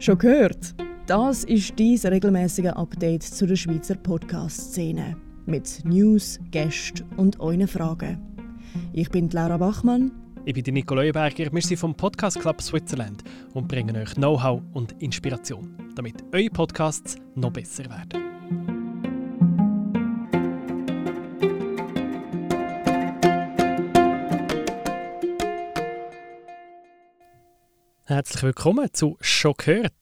Schon gehört? Das ist dieses regelmäßige Update zu der Schweizer Podcast-Szene. Mit News, Gästen und euren Fragen. Ich bin Laura Bachmann. Ich bin Nicole Leuenberger. Wir sind vom Podcast Club Switzerland und bringen euch Know-how und Inspiration, damit eure Podcasts noch besser werden. Herzlich willkommen zu «Schon gehört».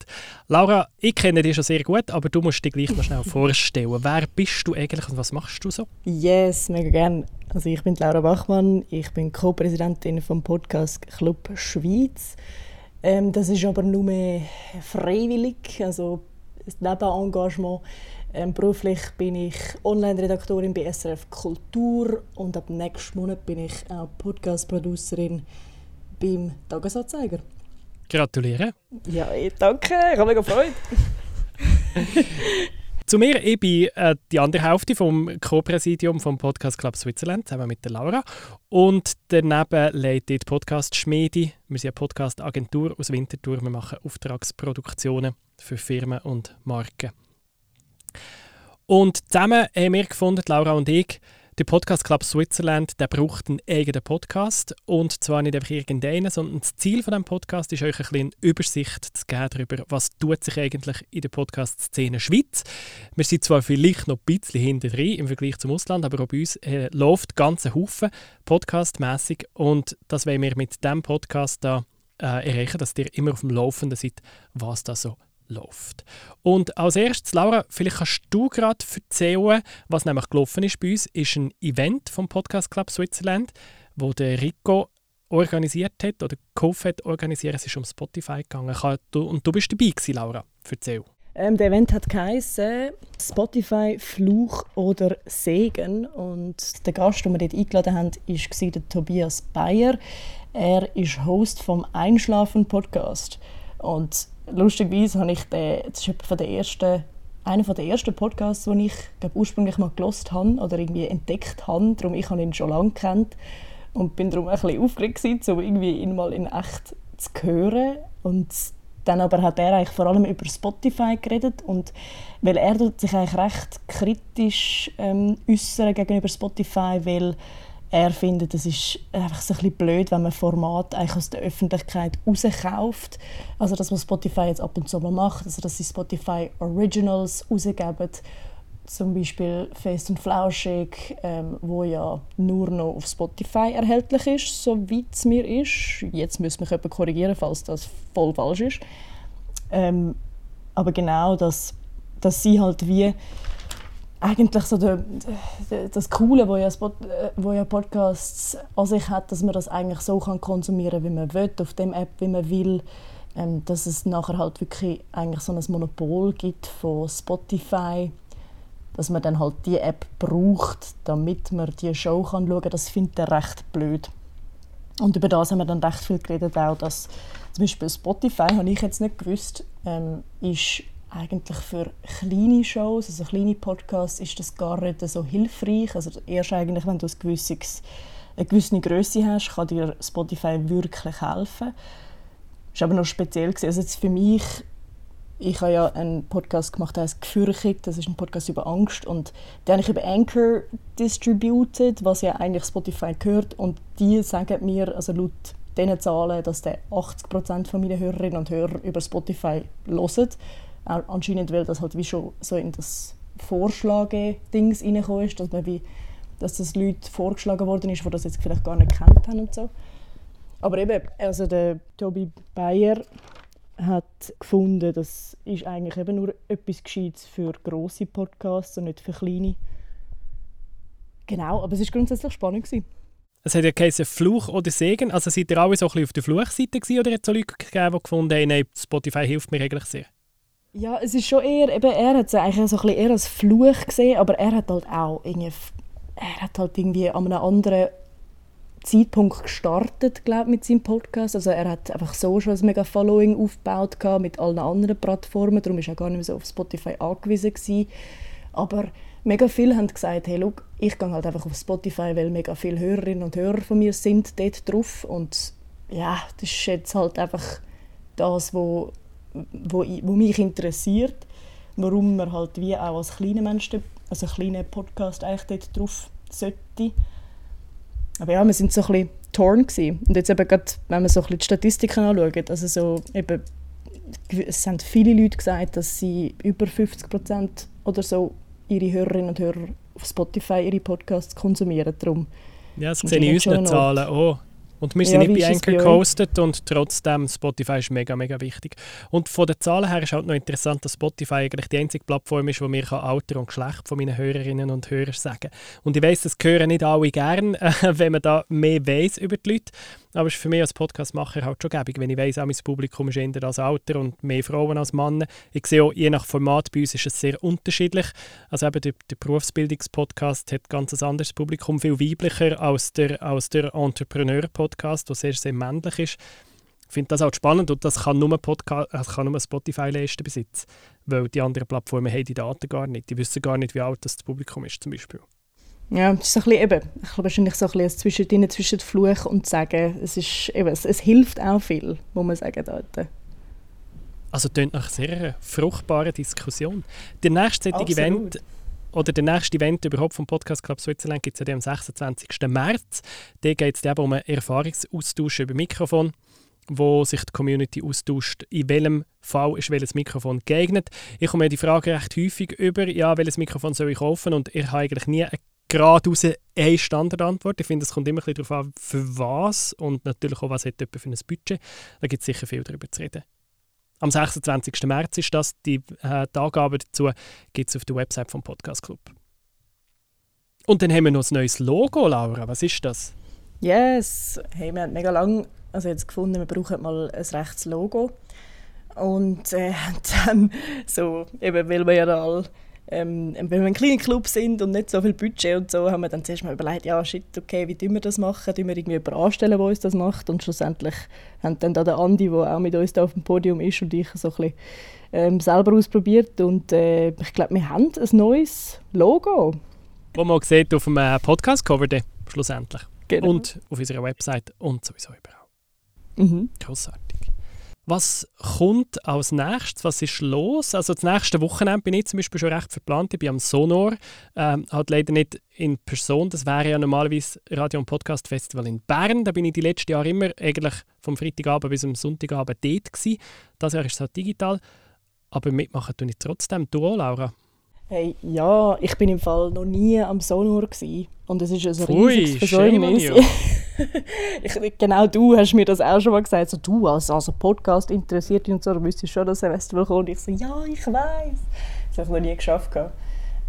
Laura, ich kenne dich schon sehr gut, aber du musst dich gleich noch schnell vorstellen. Wer bist du eigentlich und was machst du so? Yes, mega gerne. Also ich bin Laura Bachmann, ich bin Co-Präsidentin vom Podcast Club Schweiz. Ähm, das ist aber nur mehr freiwillig, also das Nebenengagement. Ähm, beruflich bin ich Online-Redaktorin bei SRF Kultur und ab nächsten Monat bin ich auch Podcast-Producerin beim Tagesanzeiger. Gratuliere. Ja, danke. Ich habe mich gefreut. Zu mir, ich bin äh, die andere Hälfte vom Co-Präsidium vom Podcast Club Switzerland, zusammen mit der Laura. Und daneben leitet die Podcast Schmiedi. Wir sind eine Podcast-Agentur aus Winterthur. Wir machen Auftragsproduktionen für Firmen und Marken. Und zusammen haben wir gefunden, Laura und ich, der Podcast Club Switzerland der braucht einen eigenen Podcast. Und zwar nicht einfach irgendeinen, sondern das Ziel von diesem Podcast ist euch ein bisschen Übersicht zu geben darüber, was tut sich eigentlich in der Podcast-Szene Schweiz. Wir sind zwar vielleicht noch ein bisschen hinter drin im Vergleich zum Ausland, aber auch bei uns äh, läuft ganze Haufen podcastmäßig und das wollen wir mit diesem Podcast da äh, erreichen, dass ihr immer auf dem Laufenden seid, was da so läuft. Und als erstes, Laura, vielleicht kannst du gerade erzählen, was nämlich gelaufen ist bei uns, ist ein Event vom Podcast Club Switzerland, wo der Rico organisiert hat oder Kof hat organisiert. Es ist um Spotify gegangen. Und du bist dabei gewesen, Laura. Erzähl. Ähm, der Event hat geheißen Spotify Fluch oder Segen und der Gast, den wir dort eingeladen haben, war der Tobias Bayer. Er ist Host vom Einschlafen Podcast und lustigerweise habe ich den, das ist von der ersten, einer der ersten Podcasts, den ich glaub, ursprünglich mal gelost habe oder irgendwie entdeckt habe. Darum ich habe ihn schon lange kennt und bin darum ein bisschen aufgeregt gewesen, um irgendwie ihn mal in echt zu hören. Und dann aber hat er eigentlich vor allem über Spotify geredet und weil er sich eigentlich recht kritisch ähm, äußern gegenüber Spotify, weil er findet, es ist einfach so ein bisschen blöd, wenn man Format eigentlich aus der Öffentlichkeit rauskauft. Also das, was Spotify jetzt ab und zu mal macht, also dass sie Spotify Originals rausgeben, zum Beispiel Fest und Flauschig, ähm, wo ja nur noch auf Spotify erhältlich ist, soweit es mir ist. Jetzt müssen wir jemanden korrigieren, falls das voll falsch ist. Ähm, aber genau, dass, dass sie halt wie eigentlich so der, das Coole, wo ja, Spot, äh, wo ja Podcasts an sich hat, dass man das eigentlich so kann konsumieren wie man will, auf dem App, wie man will. Ähm, dass es nachher halt wirklich eigentlich so ein Monopol gibt von Spotify, dass man dann halt die App braucht, damit man die Show kann schauen kann. Das findet er recht blöd. Und über das haben wir dann recht viel geredet, auch dass zum Beispiel Spotify, habe ich jetzt nicht gewusst, ähm, ist eigentlich für kleine Shows, also kleine Podcasts, ist das gar nicht so hilfreich. Also erst eigentlich, wenn du ein gewisses, eine gewisse Größe hast, kann dir Spotify wirklich helfen. Das war aber noch speziell. Also jetzt für mich, ich habe ja einen Podcast gemacht, der heißt «Gefürchtet». Das ist ein Podcast über Angst und den habe ich über Anchor distributed, was ja eigentlich Spotify gehört. Und die sagen mir, also laut diesen Zahlen, dass der 80% von meinen Hörerinnen und Hörer über Spotify hören anscheinend, weil das halt wie schon so in das Vorschlage-Dings reingekommen ist, dass, man wie, dass das Leute vorgeschlagen worden ist, die das jetzt vielleicht gar nicht kennt haben und so. Aber eben, also der Tobi Bayer hat gefunden, das ist eigentlich eben nur etwas Gescheites für grosse Podcasts und nicht für kleine. Genau, aber es war grundsätzlich spannend. Gewesen. Es hat ja geheißen Fluch oder Segen. Also seid ihr alle so ein bisschen auf der Fluchseite gewesen, oder hat es so Leute gegeben, die gefunden haben, Spotify hilft mir eigentlich sehr? Ja, es ist schon eher, eben, er hat es eigentlich so ein bisschen eher als Fluch gesehen, aber er hat halt auch irgendwie, er hat halt irgendwie an einem anderen Zeitpunkt gestartet, glaube mit seinem Podcast. Also er hat einfach so schon ein mega Following aufgebaut mit allen anderen Plattformen, darum war er gar nicht mehr so auf Spotify angewiesen gewesen. Aber mega viele haben gesagt, hey, look, ich gehe halt einfach auf Spotify, weil mega viele Hörerinnen und Hörer von mir sind dort drauf und ja, das ist jetzt halt einfach das, was wo, wo mich interessiert, warum man halt wie auch als kleiner Mensch, also kleiner Podcast eigentlich dort drauf sollte. Aber ja, wir sind so ein bisschen torn gewesen. Und jetzt eben gerade, wenn man so ein bisschen die Statistiken anschaut, also so eben, es haben viele Leute gesagt, dass sie über 50 Prozent oder so ihre Hörerinnen und Hörer auf Spotify ihre Podcasts konsumieren. Darum ja, das sehe ich in unseren Zahlen auch. Und wir sind ja, nicht bei Anchor gehostet und trotzdem Spotify ist mega, mega wichtig. Und von den Zahlen her ist halt noch interessant, dass Spotify eigentlich die einzige Plattform ist, wo mir Alter und Geschlecht von meinen Hörerinnen und Hörern sagen Und ich weiß, das hören nicht alle gern, wenn man da mehr weiß über die Leute. Aber es ist für mich als Podcastmacher halt schon gäbig, wenn ich weiss, auch mein Publikum ist eher als Alter und mehr Frauen als Männer. Ich sehe auch, je nach Format bei uns ist es sehr unterschiedlich. Also eben der, der Berufsbildungspodcast hat ganz ein anderes Publikum, viel weiblicher als der, als der Entrepreneur-Podcast, der sehr, sehr männlich ist. Ich finde das auch spannend und das kann nur, Podcast, das kann nur Spotify leisten bis jetzt, weil die anderen Plattformen haben die Daten gar nicht. Die wissen gar nicht, wie alt das Publikum ist zum Beispiel. Ja, es ist ein bisschen eben, ich wahrscheinlich so ein bisschen zwischen, zwischen Fluch und Sagen. Es, ist, eben, es, es hilft auch viel, muss man sagen dort. Also klingt nach sehr fruchtbaren Diskussion. Der nächste Event oder der nächste Event überhaupt vom Podcast Club Switzerland gibt es ja am 26. März. Da geht es um einen Erfahrungsaustausch über Mikrofon wo sich die Community austauscht, in welchem Fall ist welches Mikrofon geeignet. Ich komme die Frage recht häufig über, ja, welches Mikrofon soll ich kaufen und ich habe eigentlich nie eine geradeaus eine Standardantwort. Ich finde, es kommt immer ein darauf an, für was und natürlich auch, was hat jemand für ein Budget. Da gibt es sicher viel darüber zu reden. Am 26. März ist das. Die, äh, die Angaben dazu gibt es auf der Website vom Podcast Club. Und dann haben wir noch ein neues Logo, Laura. Was ist das? Yes, hey, wir haben mega lange also jetzt gefunden, wir brauchen mal ein rechtes Logo. Und äh, dann so, eben weil wir ja alle ähm, wenn wir ein kleiner Club sind und nicht so viel Budget und so, haben wir dann zuerst mal überlegt, ja shit, okay, wie tun wir das machen? Tun wir irgendwie jemanden anstellen, der uns das macht? Und schlussendlich haben dann da der Andi, der auch mit uns da auf dem Podium ist und ich so ein bisschen ähm, selber ausprobiert und äh, ich glaube, wir haben ein neues Logo. Wo man sieht auf dem äh, Podcast-Cover schlussendlich. Genau. Und auf unserer Website und sowieso überall. Mhm. Großartig. Was kommt als nächstes? Was ist los? Also das nächste Wochenende bin ich zum Beispiel schon recht verplant. Ich bin am Sonor, ähm, halt leider nicht in Person. Das wäre ja normalerweise Radio- und Podcast-Festival in Bern. Da bin ich die letzten Jahre immer eigentlich vom Freitagabend bis zum Sonntagabend dort gewesen. Das Jahr ist es halt digital. Aber mitmachen tue ich trotzdem. Du auch, Laura? Hey, ja, ich bin im Fall noch nie am Sonor gewesen. und es ist ein Pfui, riesiges Versäumnis. ich, genau du hast mir das auch schon mal gesagt. So, du als, als Podcast interessiert und so, du wüsstest schon, dass Festival kommt. Ich so, ja, ich weiß. Das habe ich noch nie geschafft.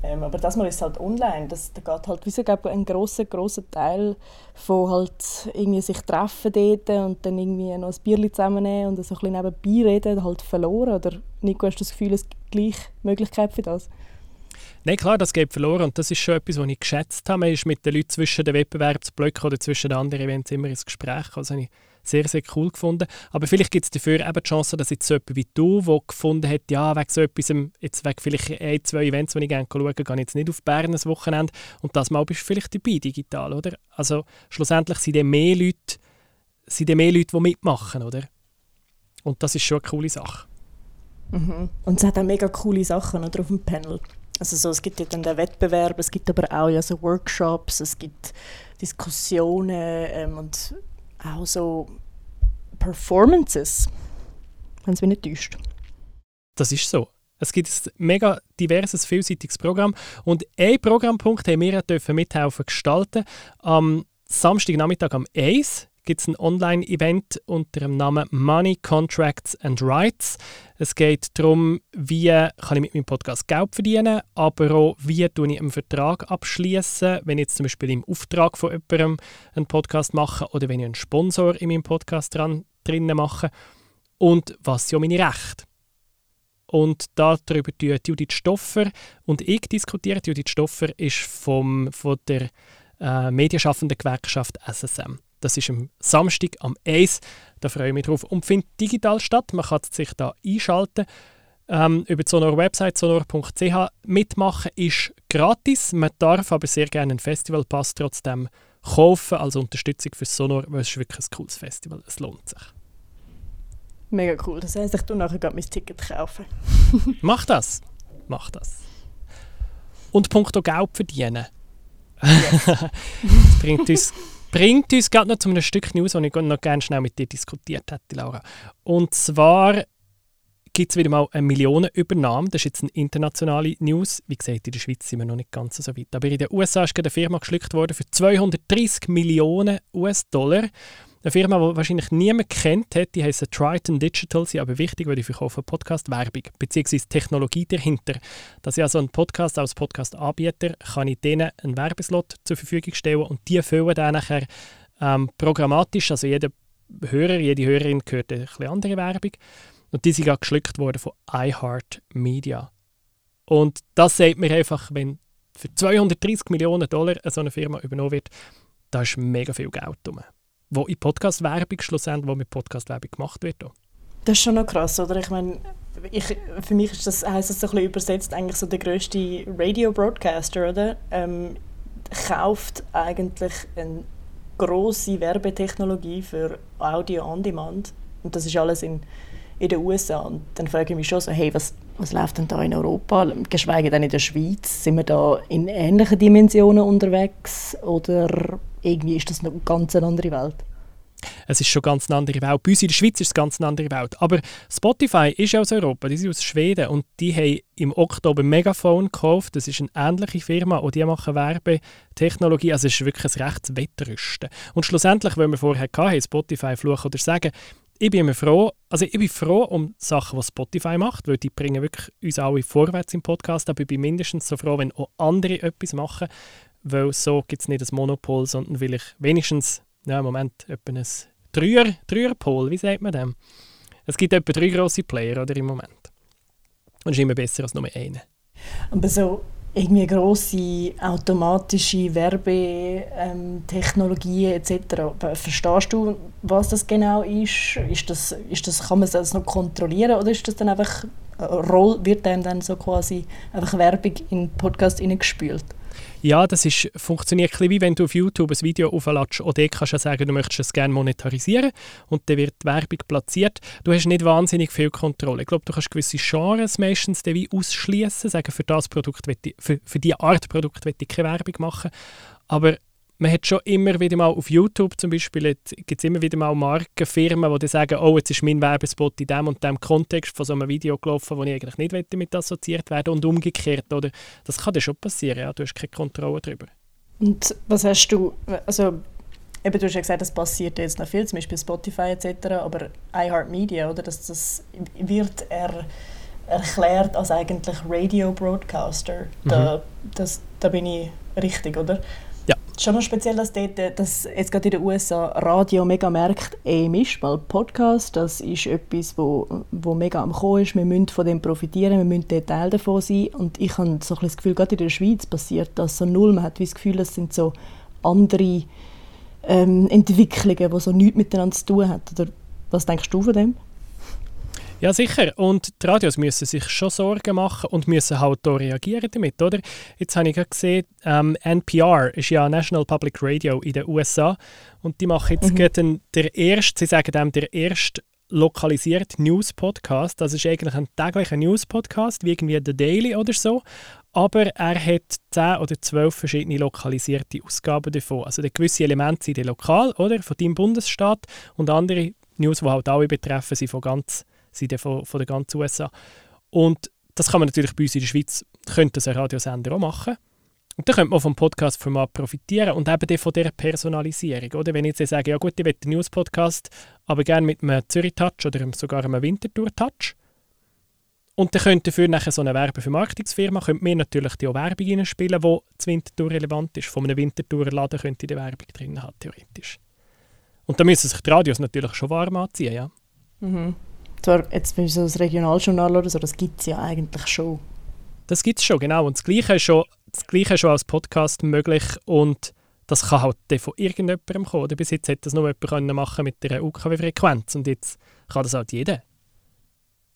Ähm, aber das Mal ist halt online. Das, da geht halt wie so, glaube ein grosser, grosser Teil von halt irgendwie sich treffen dort und dann irgendwie noch ein Bierchen zusammennehmen und so ein bisschen nebenbei reden, halt verloren. Oder Nico, hast du das Gefühl, es gibt gleich Möglichkeit für das? Nein, klar, das geht verloren und das ist schon etwas, was ich geschätzt habe. Man ist mit den Leuten zwischen den Wettbewerbsblöcken oder zwischen den anderen Events immer ins Gespräch. Also habe ich sehr, sehr cool gefunden. Aber vielleicht gibt es dafür eben die Chance, dass jetzt so jemand wie du, der gefunden hat, ja, wegen so etwas, jetzt wegen vielleicht ein, zwei Events, die ich gerne schaue, gehe ich jetzt nicht auf Bern ein Wochenende und das Mal bist du vielleicht dabei, digital, oder? Also schlussendlich sind dann mehr Leute, sind dann mehr Leute, die mitmachen, oder? Und das ist schon eine coole Sache. Mhm. Und es hat auch mega coole Sachen oder, auf dem Panel. Also so, es gibt ja dann den Wettbewerb, es gibt aber auch ja so Workshops, es gibt Diskussionen ähm, und auch so Performances, wenn es mich nicht täuscht. Das ist so. Es gibt ein mega diverses, vielseitiges Programm und ein Programmpunkt haben wir dürfen mithelfen gestalten. Am Samstagnachmittag am 1 gibt es ein Online-Event unter dem Namen Money, Contracts and Rights. Es geht darum, wie kann ich mit meinem Podcast Geld verdienen, aber auch, wie ich einen Vertrag abschließen, wenn ich jetzt zum Beispiel im Auftrag von jemandem einen Podcast mache oder wenn ich einen Sponsor in meinem Podcast dran, drinnen mache und was sind meine Rechte. Und darüber diskutiert Judith Stoffer und ich diskutiert. Judith Stoffer ist vom, von der äh, medienschaffenden Gewerkschaft SSM. Das ist am Samstag am 1. Da freue ich mich drauf. Und findet digital statt. Man kann sich da einschalten. Ähm, über die Sonor Website sonor.ch mitmachen ist gratis. Man darf aber sehr gerne einen Festivalpass trotzdem kaufen als Unterstützung für Sonor, weil es ist wirklich ein cooles Festival. Es lohnt sich. Mega cool. Das heisst, ich tue nachher gerade mein Ticket kaufen. Mach das. Mach das. Und punkto Geld verdienen. Yes. das bringt uns, bringt uns gerade noch zu einem Stück News, das ich noch gerne schnell mit dir diskutiert hätte, Laura. Und zwar gibt es wieder mal eine Millionenübernahme. Das ist jetzt eine internationale News. Wie gesagt, in der Schweiz sind wir noch nicht ganz so weit. Aber in den USA ist eine Firma geschluckt worden für 230 Millionen US-Dollar. Eine Firma, die wahrscheinlich niemand kennt hat, die heißt Triton Digital, sie aber wichtig, weil die verkaufen Podcast-Werbung bzw. Technologie dahinter. Dass ich also einen Podcast als Podcast-Anbieter kann ich denen einen Werbeslot zur Verfügung stellen und die füllen dann nachher ähm, programmatisch, also jeder Hörer, jede Hörerin hört eine andere Werbung und die sind gerade geschluckt worden von iHeartMedia. Und das sagt mir einfach, wenn für 230 Millionen Dollar so eine Firma übernommen wird, da ist mega viel Geld drin wo in Podcast-Werbung schlussendlich, wo mit Podcast-Werbung gemacht wird. Das ist schon noch krass, oder? Ich meine, ich, für mich ist das, heisst das so ein bisschen übersetzt eigentlich so der grösste Radio-Broadcaster, oder? Ähm, kauft eigentlich eine grosse Werbetechnologie für Audio on Demand und das ist alles in, in den USA. Und dann frage ich mich schon so, hey, was, was läuft denn da in Europa? Geschweige denn in der Schweiz? Sind wir da in ähnlichen Dimensionen unterwegs oder irgendwie ist das eine ganz andere Welt. Es ist schon ganz eine andere Welt. Bei uns in der Schweiz ist es ganz eine andere Welt. Aber Spotify ist aus Europa, die sind aus Schweden und die haben im Oktober Megaphone gekauft. Das ist eine ähnliche Firma und die machen Werbetechnologie. Also es ist wirklich ein rechtes Wettrüsten. Und schlussendlich, wenn wir vorher hatten, Spotify fluchen oder sagen, ich bin immer froh, also ich bin froh um Sachen, die Spotify macht, weil die bringen wirklich uns alle vorwärts im Podcast, aber ich bin mindestens so froh, wenn auch andere etwas machen, weil so gibt es nicht ein Monopol, sondern will ich wenigstens, ja, im Moment, etwa ein Dreier, Dreierpol, wie sagt man dem? Es gibt etwa drei grosse Player oder, im Moment. Und es ist immer besser als nur einer. Aber so irgendwie grosse automatische Werbetechnologien ähm, etc. Verstehst du, was das genau ist? ist, das, ist das, kann man das noch kontrollieren oder ist das dann einfach Roll, wird einem dann so quasi einfach Werbung in den Podcast hineingespült? Ja, das ist, funktioniert ein wie wenn du auf YouTube ein Video aufladest. Dort kannst du sagen, du möchtest es gerne monetarisieren und dann wird die Werbung platziert. Du hast nicht wahnsinnig viel Kontrolle. Ich glaube, du kannst gewisse Genres meistens wie ausschließen, sagen, für das Produkt, ich, für, für diese Art Produkt will ich keine Werbung machen. Aber man hat schon immer wieder mal auf YouTube zum Beispiel, gibt es immer wieder mal Markenfirmen, die sagen, oh, jetzt ist mein Werbespot in dem und dem Kontext von so einem Video gelaufen, wo ich eigentlich nicht damit assoziiert werde und umgekehrt. Oder? Das kann dir schon passieren, ja? du hast keine Kontrolle darüber. Und was hast du, also eben, du hast ja gesagt, das passiert jetzt noch viel, zum Beispiel Spotify etc., aber iHeartMedia, oder, dass das wird er erklärt als eigentlich Radio Broadcaster. Da, mhm. das, da bin ich richtig, oder? Ja. Schon noch speziell, dass, dort, dass jetzt gerade in den USA Radio mega merkt, ey, Mist, weil Podcast, das ist etwas, wo, wo mega am Kommen ist. Wir müssen von dem profitieren, wir müssen Teil davon sein. Und ich habe so ein das Gefühl, gerade in der Schweiz passiert das so null. Man hat das Gefühl, es sind so andere ähm, Entwicklungen, die so nichts miteinander zu tun haben. Oder was denkst du von dem? Ja, sicher. Und die Radios müssen sich schon Sorgen machen und müssen halt auch reagieren damit, oder? Jetzt habe ich gerade gesehen, ähm, NPR ist ja National Public Radio in den USA und die machen jetzt mhm. gerade der erste, sie sagen dem, der erste lokalisierte News-Podcast. Das ist eigentlich ein täglicher News-Podcast, wie irgendwie The Daily oder so. Aber er hat 10 oder 12 verschiedene lokalisierte Ausgaben davon. Also gewisse Elemente sind lokal, oder? Von deinem Bundesstaat und andere News, die halt alle betreffen, sind von ganz sind von, von der ganzen USA. Und das kann man natürlich bei uns in der Schweiz, könnte das ein Radiosender auch machen. Und dann könnte man vom Podcast-Format profitieren und eben von dieser Personalisierung. Oder? Wenn ich jetzt sage, ja gut, ich will einen News-Podcast, aber gerne mit einem Zürich-Touch oder sogar einem Wintertour-Touch. Und dann könnte dafür nachher so eine Werbevermarktungsfirma, könnte mir natürlich die auch Werbung reinspielen, die zu Wintertour relevant ist. Von einem Wintertour-Laden könnte die Werbung drin haben, theoretisch. Und da müssen sich die Radios natürlich schon warm anziehen, ja. Mhm. Zwar jetzt wie so das Regionaljournal oder so, das gibt es ja eigentlich schon. Das gibt es schon, genau. Und das Gleiche ist schon, das Gleiche ist schon als Podcast möglich und das kann halt von irgendjemandem kommen. Oder bis jetzt hätte das nur jemand machen mit der UKW-Frequenz und jetzt kann das halt jeder.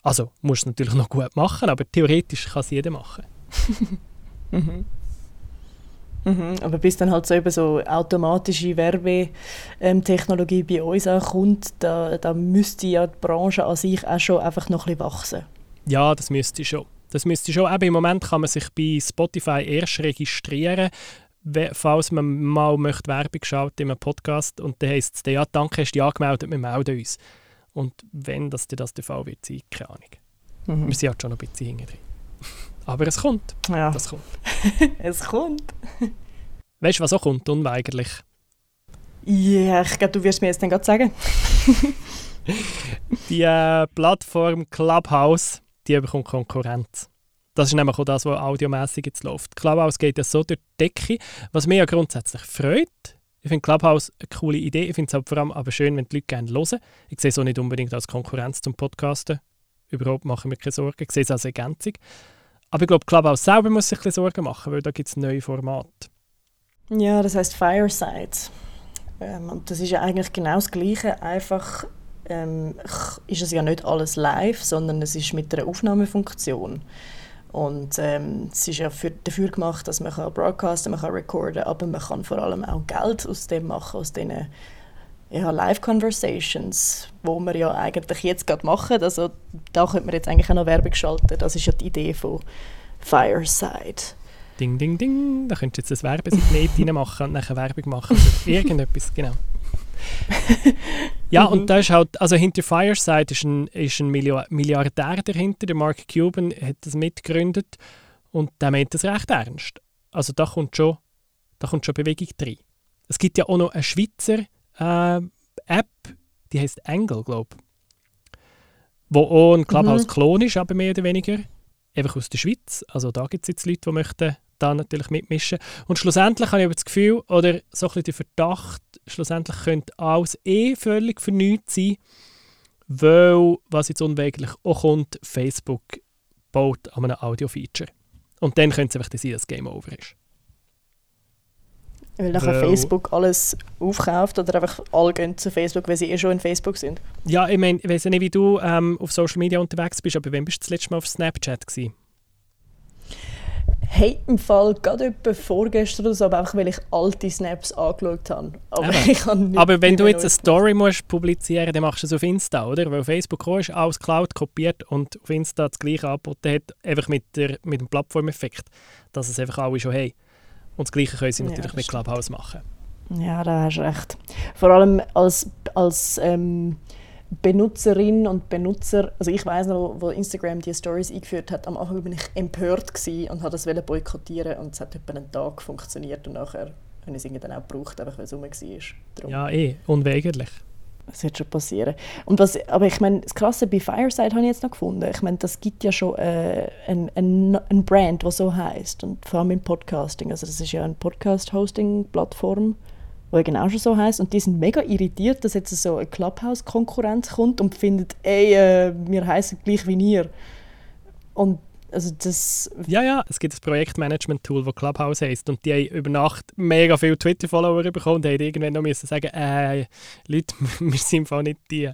Also, muss es natürlich noch gut machen, aber theoretisch kann es jeder machen. mhm. Mhm, aber bis dann halt so eben so automatische Werbetechnologie bei uns auch kommt, da, da müsste ja die Branche an sich auch schon einfach noch ein bisschen wachsen. Ja, das müsste schon. Das müsste schon. Eben Im Moment kann man sich bei Spotify erst registrieren, falls man mal möchte Werbung schaut in einem Podcast und dann heisst es, ja, danke, hast du dich angemeldet, wir melden uns. Und wenn das das der Fall wird sein, keine Ahnung. Mhm. Wir sind halt schon noch ein bisschen hinten drin. Aber es kommt. Ja. Das kommt. es kommt. weißt du, was auch kommt, unweigerlich? Ja, ich glaube, du wirst mir jetzt dann gerade sagen. die äh, Plattform Clubhouse, die bekommt Konkurrenz. Das ist nämlich auch das, was audiomässig jetzt läuft. Clubhouse geht ja so durch die Decke, was mich ja grundsätzlich freut. Ich finde Clubhouse eine coole Idee. Ich finde es halt vor allem aber schön, wenn die Leute gerne hören. Ich sehe es auch nicht unbedingt als Konkurrenz zum Podcasten. Überhaupt mache ich mir keine Sorgen. Ich sehe es als Ergänzung. Aber ich glaube, Clubhouse selber muss sich ein Sorgen machen, weil da gibt es neue Formate. Ja, das heißt Fireside. Ähm, und das ist ja eigentlich genau das Gleiche. Einfach ähm, ist es ja nicht alles live, sondern es ist mit einer Aufnahmefunktion. Und ähm, es ist ja für, dafür gemacht, dass man kann broadcasten, man kann recorden, aber man kann vor allem auch Geld aus dem machen, aus diesen ja, Live-Conversations, wo wir ja eigentlich jetzt gerade machen. Also da könnte man jetzt eigentlich auch noch Werbung schalten. Das ist ja die Idee von Fireside. Ding, ding, ding. Da könntest du jetzt ein Werbesegment reinmachen und nachher Werbung machen oder irgendetwas, genau. ja, mhm. und da ist halt, also hinter Fireside ist ein, ist ein Milliardär dahinter, der Mark Cuban hat das mitgegründet und der meint das recht ernst. Also da kommt schon, da kommt schon Bewegung drin. Es gibt ja auch noch eine Schweizer äh, App, die heißt Angle, glaube ich. Wo auch ein Clubhouse-Klon mhm. ist, aber mehr oder weniger. Einfach aus der Schweiz. Also da gibt es jetzt Leute, die möchten da natürlich mitmischen. Und schlussendlich habe ich aber das Gefühl, oder so ein bisschen den Verdacht, schlussendlich könnte alles eh völlig vernünftig sein, weil, was jetzt unweigerlich auch kommt, Facebook baut an einem Audio-Feature. Und dann könnte es einfach sein, dass das Game over ist. Weil nachher Facebook alles aufkauft oder einfach alle gehen zu Facebook, weil sie eh schon in Facebook sind? Ja, ich meine, ich weiß nicht, wie du ähm, auf Social Media unterwegs bist, aber wann bist du das letzte Mal auf Snapchat gewesen? Hey, im Fall gerade etwa vorgestern oder so, aber einfach weil ich alte Snaps angeschaut habe. Aber, ich habe aber wenn du jetzt eine Story musst publizieren musst, dann machst du es auf Insta, oder? Weil Facebook ist alles Cloud kopiert und auf Insta das gleiche angeboten hat, einfach mit, der, mit dem Plattformeffekt, dass es einfach alle schon haben. Und das Gleiche können sie natürlich ja, mit Clubhouse machen. Ja, da hast du recht. Vor allem als, als ähm, Benutzerinnen und Benutzer, also ich weiß noch, wo Instagram die Stories eingeführt hat, am Anfang bin ich empört und habe das boykottieren und es hat etwa einen Tag funktioniert und nachher habe ich es dann auch gebraucht, einfach weil es rum war. Darum. Ja, eh, unweigerlich. Das wird schon passieren. Und was, aber ich meine, das Krasse bei Fireside habe ich jetzt noch gefunden. Ich meine, das gibt ja schon äh, ein, ein, ein Brand, was so heißt und vor allem im Podcasting. Also das ist ja eine Podcast-Hosting-Plattform wo genau schon so heißt und die sind mega irritiert, dass jetzt so eine Clubhouse-Konkurrenz kommt und findet, ey, äh, wir heißen gleich wie ihr. Und also das... Ja, ja, es gibt ein Projektmanagement-Tool, das Clubhouse heisst und die haben über Nacht mega viele Twitter-Follower bekommen und haben irgendwann noch müssen sagen, äh, Leute, wir sind im Fall nicht die.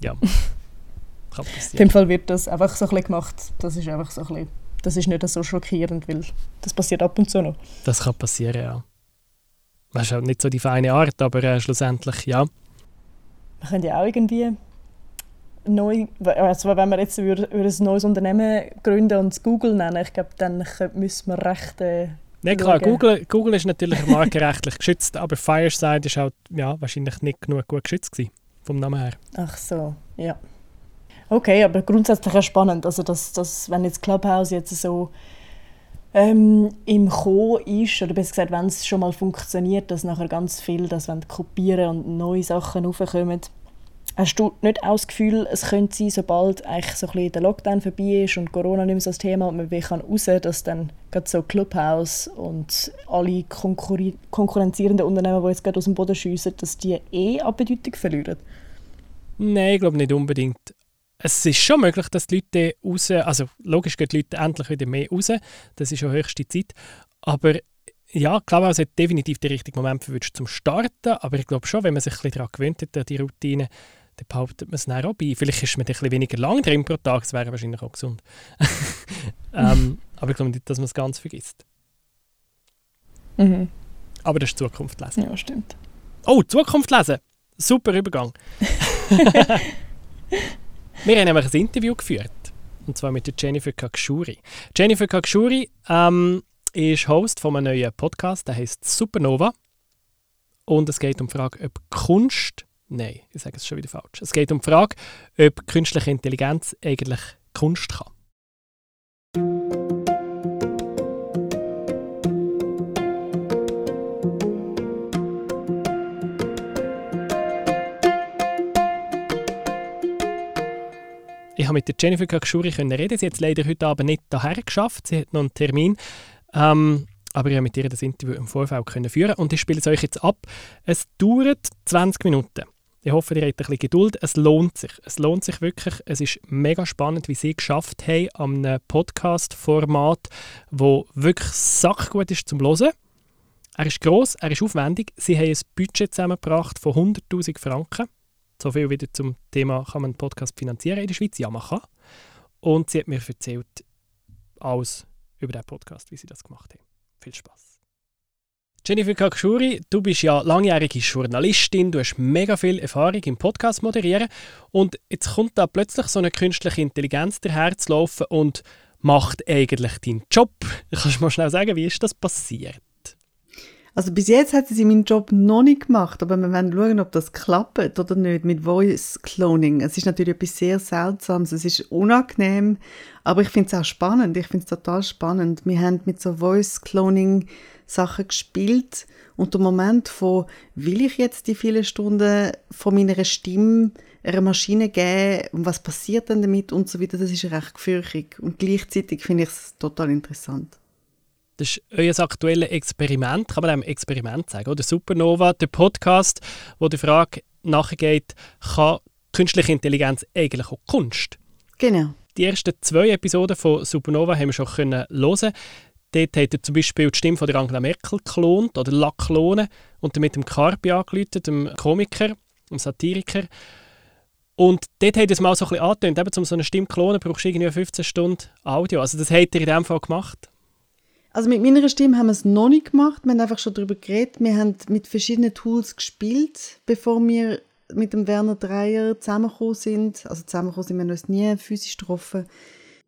Ja, kann passieren. Auf jeden Fall wird das einfach so ein bisschen gemacht. Das ist einfach so ein bisschen, das ist nicht so schockierend, weil das passiert ab und zu noch. Das kann passieren, ja. Das ist halt nicht so die feine Art, aber äh, schlussendlich ja. Wir können ja auch irgendwie neu, also wenn wir jetzt über, über ein neues Unternehmen gründen und es Google nennen, ich glaube, dann müssen wir recht äh, Nein, klar, Google, Google ist natürlich markenrechtlich geschützt, aber Fireside ist halt ja, wahrscheinlich nicht genug gut geschützt gewesen, vom Namen her. Ach so, ja. Okay, aber grundsätzlich auch spannend, also dass, dass wenn jetzt Clubhouse jetzt so ähm, im Kommen ist, oder besser gesagt, wenn es schon mal funktioniert, dass nachher ganz viel das kopieren und neue Sachen raufkommen. Hast du nicht auch das Gefühl, es könnte sein, sobald eigentlich so ein der Lockdown vorbei ist und Corona nicht mehr so das Thema und man kann raus, dass dann gerade so Clubhouse und alle konkurri konkurrenzierenden Unternehmen, die jetzt gerade aus dem Boden schiessen, dass die eh an Bedeutung verlieren? Nein, ich glaube nicht unbedingt es ist schon möglich, dass die Leute raus, also logisch gehen die Leute endlich wieder mehr raus, das ist schon höchste Zeit, aber ja, Clubhouse hat definitiv den richtigen Moment verwünscht zum Starten, aber ich glaube schon, wenn man sich ein bisschen daran gewöhnt hat, an die Routine, dann behauptet man es dann auch bei. Vielleicht ist man ein bisschen weniger lang drin pro Tag, das wäre wahrscheinlich auch gesund. ähm, aber ich glaube nicht, dass man es ganz vergisst. Mhm. Aber das ist Zukunft lesen. Ja, stimmt. Oh, Zukunft lesen! Super Übergang. Wir haben nämlich ein Interview geführt. Und zwar mit der Jennifer Kakshuri. Jennifer Kakshuri ähm, ist Host von einem neuen Podcast, der heißt Supernova. Und es geht um die Frage, ob Kunst. Nein, ich sage es schon wieder falsch. Es geht um die Frage, ob künstliche Intelligenz eigentlich Kunst kann. Ich habe mit der Jennifer Kakshuri reden. Sie hat es leider heute Abend nicht daher geschafft. Sie hat noch einen Termin. Ähm, aber ich habe mit ihr das Interview im Vorfeld können führen und ich spiele es euch jetzt ab. Es dauert 20 Minuten. Ich hoffe, ihr habt ein bisschen Geduld. Es lohnt sich. Es lohnt sich wirklich. Es ist mega spannend, wie sie geschafft haben, an einem Podcast-Format, wo wirklich sachgut ist zum Hören. Er ist gross, er ist aufwendig. Sie haben ein Budget zusammengebracht von 100'000 Franken. So viel wieder zum Thema, kann man einen Podcast finanzieren in der Schweiz? Ja, man kann. Und sie hat mir erzählt, alles über den Podcast, wie sie das gemacht haben. Viel Spaß. Jennifer Kakshuri, du bist ja langjährige Journalistin, du hast mega viel Erfahrung im Podcast moderieren und jetzt kommt da plötzlich so eine künstliche Intelligenz daherzulaufen und macht eigentlich deinen Job. Kannst du mal schnell sagen, wie ist das passiert? Also bis jetzt hat sie meinen Job noch nicht gemacht, aber wir werden schauen, ob das klappt oder nicht mit Voice Cloning. Es ist natürlich etwas sehr Seltsames, es ist unangenehm, aber ich finde es auch spannend. Ich finde es total spannend. Wir haben mit so Voice Cloning Sachen gespielt und der Moment von, will ich jetzt die vielen Stunden von meiner Stimme einer Maschine geben und was passiert dann damit und so weiter, das ist recht gefürchtig und gleichzeitig finde ich es total interessant. Das ist euer aktuelles Experiment, kann man einem Experiment sagen, oder? Supernova, der Podcast, wo die Frage nachgeht, kann künstliche Intelligenz eigentlich auch Kunst? Genau. Die ersten zwei Episoden von Supernova haben wir schon können hören. Dort hat er zum Beispiel die Stimme von der Angela Merkel geklont oder Lacklone und mit dem Carpi angeläutet, dem Komiker, dem Satiriker. Und dort hat er es mal so ein bisschen angetönt, eben um so eine Stimme zu klonen, brauchst du irgendwie 15 Stunden Audio. Also das hat er in dem Fall gemacht. Also mit meiner Stimme haben wir es noch nicht gemacht. Wir haben einfach schon darüber geredet. Wir haben mit verschiedenen Tools gespielt, bevor wir mit dem Werner Dreier zusammengekommen sind. Also zusammengekommen sind wir uns nie physisch getroffen.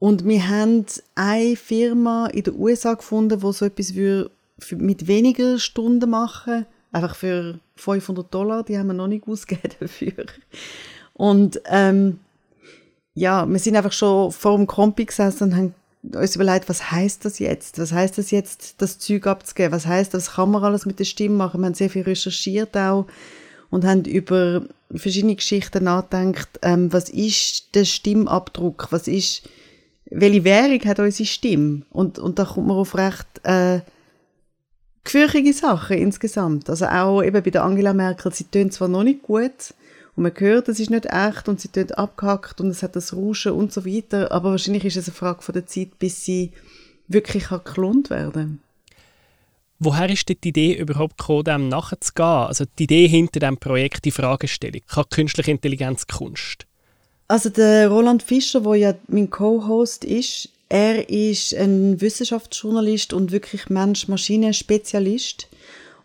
Und wir haben eine Firma in den USA gefunden, die so etwas mit weniger Stunden machen Einfach für 500 Dollar, die haben wir noch nicht ausgegeben dafür. Und ähm, ja, wir sind einfach schon vor dem Kompi gesessen und haben uns überlegt, was heißt das jetzt? Was heißt das jetzt, das Zeug abzugeben? Was heißt das? Kann man alles mit der Stimme machen? Wir haben sehr viel recherchiert auch und haben über verschiedene Geschichten nachgedacht. Ähm, was ist der Stimmabdruck? Was ist, welche Währung hat unsere Stimme? Und, und da kommt man auf recht, äh, gefürchtige Sachen insgesamt. Also auch eben bei der Angela Merkel, sie tönt zwar noch nicht gut, und man hört, es ist nicht echt und sie tut abgehackt und es hat das Rauschen und so weiter. Aber wahrscheinlich ist es eine Frage von der Zeit, bis sie wirklich geklont werden Woher ist die Idee überhaupt gekommen, dem nachzugehen? Also die Idee hinter dem Projekt, die Fragestellung. Kann künstliche Intelligenz Kunst? Also der Roland Fischer, der ja mein Co-Host ist, er ist ein Wissenschaftsjournalist und wirklich Mensch-Maschine-Spezialist.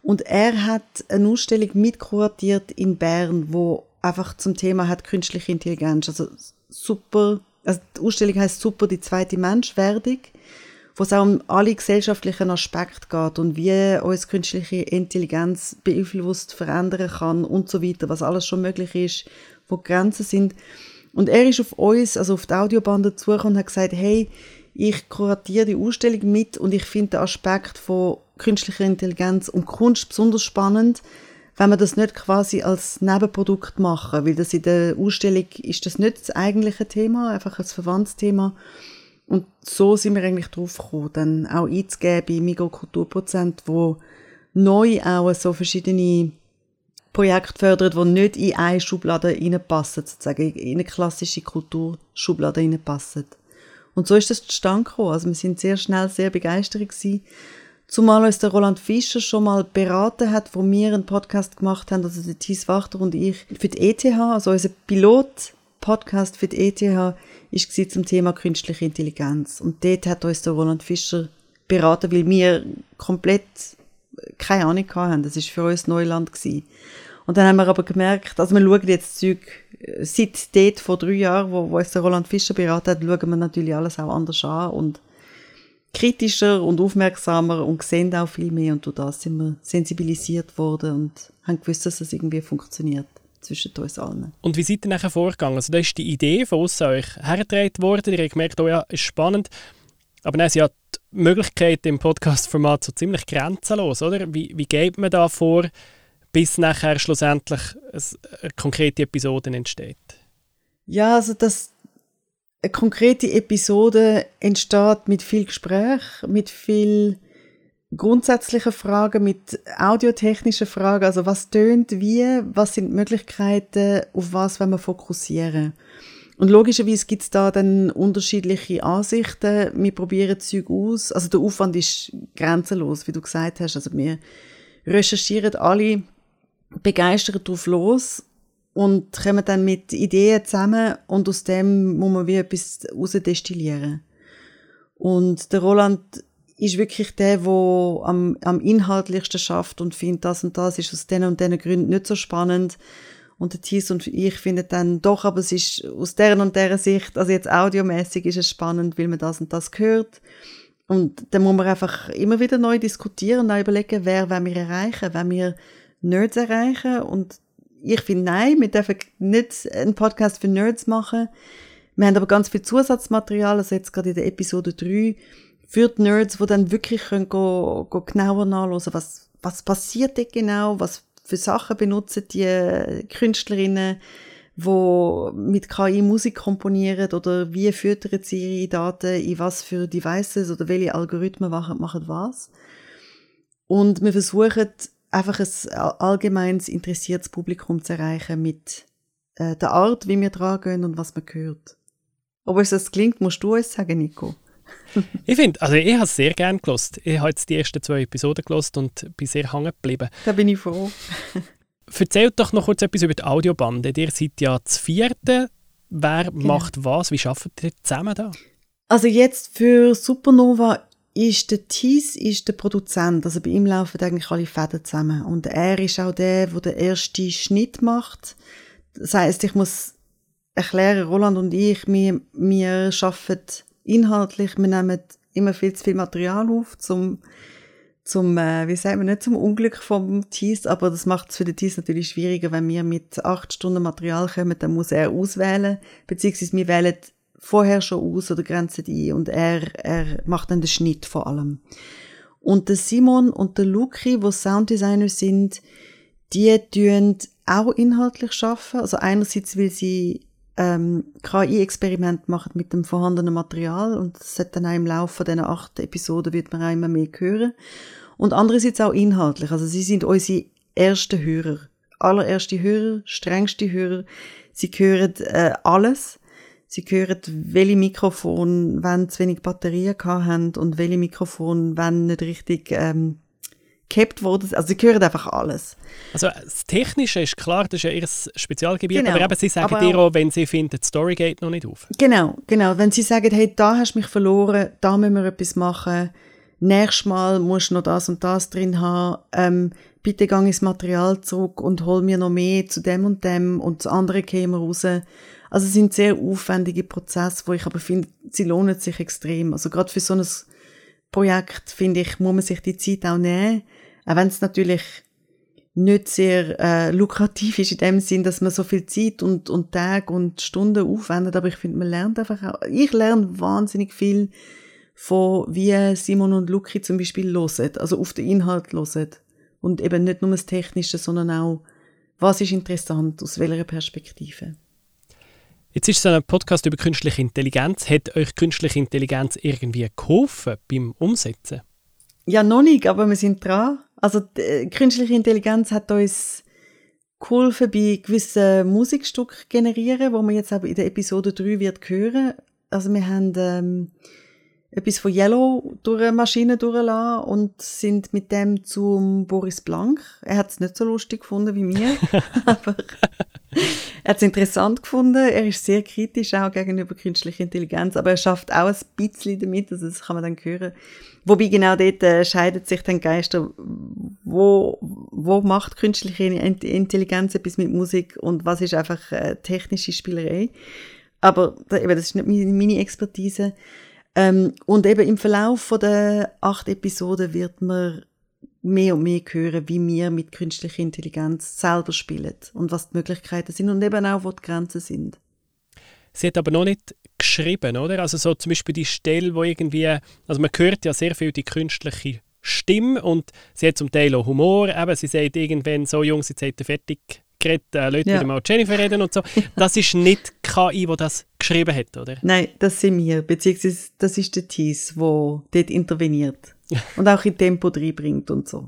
Und er hat eine Ausstellung mitkuratiert in Bern, wo einfach zum Thema hat künstliche Intelligenz. Also super, also die Ausstellung heißt super die zweite Menschwerdung, wo es auch um alle gesellschaftlichen Aspekte geht und wie uns künstliche Intelligenz beeinflusst, verändern kann und so weiter, was alles schon möglich ist, wo Grenzen sind. Und er ist auf uns, also auf die Audioband dazugekommen und hat gesagt, hey, ich kuratiere die Ausstellung mit und ich finde den Aspekt von künstlicher Intelligenz und Kunst besonders spannend, wenn wir das nicht quasi als Nebenprodukt machen, weil das in der Ausstellung ist das nicht das eigentliche Thema, einfach ein verwandtes Thema. Und so sind wir eigentlich drauf gekommen, dann auch einzugeben bei Mikrokulturprozent, wo neu auch so verschiedene Projekte fördert, die nicht in eine Schublade reinpassen, sozusagen in eine klassische Kulturschublade reinpassen. Und so ist das zustande gekommen. Also wir sind sehr schnell sehr begeistert gewesen Zumal uns der Roland Fischer schon mal beraten hat, wo wir einen Podcast gemacht haben, also Thies Wachter und ich, für die ETH, also unser Pilot-Podcast für die ETH, ist zum Thema künstliche Intelligenz. Und dort hat uns der Roland Fischer beraten, weil wir komplett keine Ahnung hatten. Das war für uns Neuland. Gewesen. Und dann haben wir aber gemerkt, also wir schauen jetzt Zeug, äh, seit dort vor drei Jahren, wo, wo uns der Roland Fischer beraten hat, schauen wir natürlich alles auch anders an und kritischer und aufmerksamer und sehen auch viel mehr und durch das sind wir sensibilisiert worden und haben gewusst, dass das irgendwie funktioniert zwischen uns allen. Und wie seid ihr nachher vorgegangen? Also da ist die Idee von uns euch hergetragen worden, ihr habt gemerkt, oh ja, ist spannend, aber dann sind ja die Möglichkeiten im Podcast-Format so ziemlich grenzenlos, oder? Wie, wie geht man da vor, bis nachher schlussendlich eine konkrete Episode entsteht? Ja, also das, eine konkrete Episode entsteht mit viel Gespräch, mit viel grundsätzlichen Fragen, mit audiotechnischen Fragen, also was tönt wie, was sind die Möglichkeiten, auf was wollen wir fokussieren. Und logischerweise gibt es da dann unterschiedliche Ansichten. Wir probieren Zeug aus. Also der Aufwand ist grenzenlos, wie du gesagt hast. Also wir recherchieren alle begeistert drauf los und kommen dann mit Ideen zusammen und aus dem muss man wie etwas rausdestillieren. Und der Roland ist wirklich der, der am, am inhaltlichsten schafft und findet, das und das ist aus den und den Gründen nicht so spannend. Und der Thies und ich finden dann doch, aber es ist aus deren und deren Sicht, also jetzt audiomäßig ist es spannend, weil man das und das hört. Und dann muss man einfach immer wieder neu diskutieren und überlegen, wer wollen wir erreichen, wenn wir Nerds erreichen und ich finde, nein, wir dürfen nicht einen Podcast für Nerds machen. Wir haben aber ganz viel Zusatzmaterial, also jetzt gerade in der Episode 3, für die Nerds, die dann wirklich können go, go genauer nachlesen, was, was passiert da genau, was für Sachen benutzen die Künstlerinnen, wo mit KI Musik komponieren oder wie füttern sie ihre Daten in was für Devices oder welche Algorithmen machen, machen was. Und wir versuchen einfach ein allgemeines interessiertes Publikum zu erreichen mit äh, der Art, wie wir dran gehen und was man hört. Ob es das klingt, musst du uns sagen, Nico. Ich finde, also ich habe es sehr gerne gelost. Ich habe jetzt die ersten zwei Episoden gelost und bin sehr hängen geblieben. Da bin ich froh. Erzählt doch noch kurz etwas über die Audiobande. Ihr seid ja das vierte. Wer genau. macht was? Wie arbeitet ihr zusammen da? Also jetzt für Supernova ist der Thies ist der Produzent, also bei ihm laufen eigentlich alle Fäden zusammen und er ist auch der, der den ersten Schnitt macht. Das heißt, ich muss erklären, Roland und ich, wir, wir arbeiten inhaltlich, wir nehmen immer viel zu viel Material auf, zum, zum äh, wie sagen wir, nicht zum Unglück vom Thies, aber das macht es für den Thies natürlich schwieriger, wenn wir mit acht Stunden Material kommen, dann muss er auswählen, beziehungsweise wir wählen vorher schon aus oder grenzen die und er, er macht dann den Schnitt vor allem. Und der Simon und der Luki, wo Sounddesigner sind, die tun auch inhaltlich schaffen. Also einerseits, weil sie ähm, KI-Experiment machen mit dem vorhandenen Material und das hat dann auch im Laufe dieser acht Episoden wird man auch immer mehr hören. Und andererseits auch inhaltlich. Also sie sind unsere ersten Hörer. Allererste Hörer, strengste Hörer. Sie hören äh, alles. Sie hören, welche Mikrofon, wenn zu wenig Batterien haben und welche Mikrofon, wenn nicht richtig ähm, gehabt wurden. Also sie hören einfach alles. Also das Technische ist klar, das ist ja ihr Spezialgebiet, genau. aber eben sie sagen aber dir auch, wenn sie finden, die Story geht noch nicht auf. Genau, genau. Wenn sie sagen, hey, da hast du mich verloren, da müssen wir etwas machen, nächstes Mal musst du noch das und das drin haben, ähm, bitte gang ins Material zurück und hol mir noch mehr zu dem und dem und das andere käme raus. Also es sind sehr aufwendige Prozesse, wo ich aber finde, sie lohnen sich extrem. Also gerade für so ein Projekt, finde ich, muss man sich die Zeit auch nehmen. Auch wenn es natürlich nicht sehr äh, lukrativ ist in dem Sinn, dass man so viel Zeit und, und Tage und Stunden aufwendet, aber ich finde, man lernt einfach auch, ich lerne wahnsinnig viel von, wie Simon und Luki zum Beispiel hören, also auf den Inhalt hören. Und eben nicht nur das Technische, sondern auch, was ist interessant, aus welcher Perspektive. Jetzt ist es ein Podcast über künstliche Intelligenz. Hat euch künstliche Intelligenz irgendwie geholfen beim Umsetzen? Ja, noch nicht, aber wir sind dran. Also die äh, künstliche Intelligenz hat uns geholfen bei gewissen Musikstücken generieren, wo man jetzt auch in der Episode 3 wird hören. Also wir haben ähm, etwas von Yellow durch eine Maschine durchlassen und sind mit dem zum Boris Blank. Er hat es nicht so lustig gefunden wie mir, aber er hat es interessant gefunden. Er ist sehr kritisch auch gegenüber künstlicher Intelligenz, aber er schafft auch ein bisschen damit, also das kann man dann hören. Wobei genau dort äh, scheidet sich dann Geister, wo, wo macht künstliche Intelligenz etwas mit Musik und was ist einfach äh, technische Spielerei. Aber eben, das ist nicht meine Expertise. Ähm, und eben im Verlauf der acht Episoden wird man mehr und mehr hören, wie wir mit künstlicher Intelligenz selber spielen und was die Möglichkeiten sind und eben auch, wo die Grenzen sind. Sie hat aber noch nicht geschrieben, oder? Also so zum Beispiel die Stelle, wo irgendwie, also man hört ja sehr viel die künstliche Stimme und sie hat zum Teil auch Humor, eben, sie sagt irgendwann so, Jungs, jetzt seid ihr fertig geredet, äh, Leute ja. wieder mal Jennifer reden und so. Das ist nicht KI, die das geschrieben hat, oder? Nein, das sind wir, beziehungsweise das ist der Tease, der dort interveniert und auch in Tempo reinbringt und so.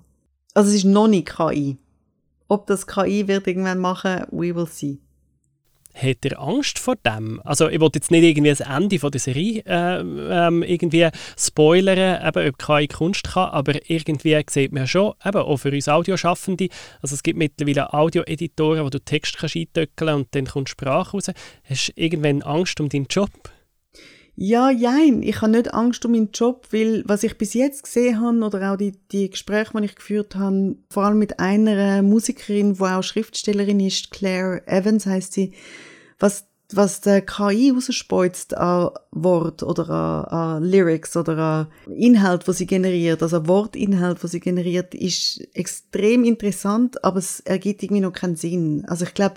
Also es ist noch nicht KI. Ob das KI wird irgendwann machen, we will see. Hat er Angst vor dem? Also ich wollte jetzt nicht irgendwie das Ende von der Serie äh, ähm, irgendwie spoilern, eben, ob KI Kunst kann, aber irgendwie sieht man schon, eben auch für uns Audioschaffende, also es gibt mittlerweile Audio-Editoren, wo du Text kannst eintöckeln und dann kommt Sprache raus. Hast du irgendwann Angst um deinen Job? Ja, jein. Ich habe nicht Angst um meinen Job, weil was ich bis jetzt gesehen habe oder auch die, die Gespräche, die ich geführt habe, vor allem mit einer Musikerin, die auch Schriftstellerin ist, Claire Evans heißt sie, was was der KI rausspeuzt an Wort oder an, an Lyrics oder an Inhalt, was sie generiert, also Wortinhalt, was sie generiert, ist extrem interessant, aber es ergibt irgendwie noch keinen Sinn. Also ich glaube,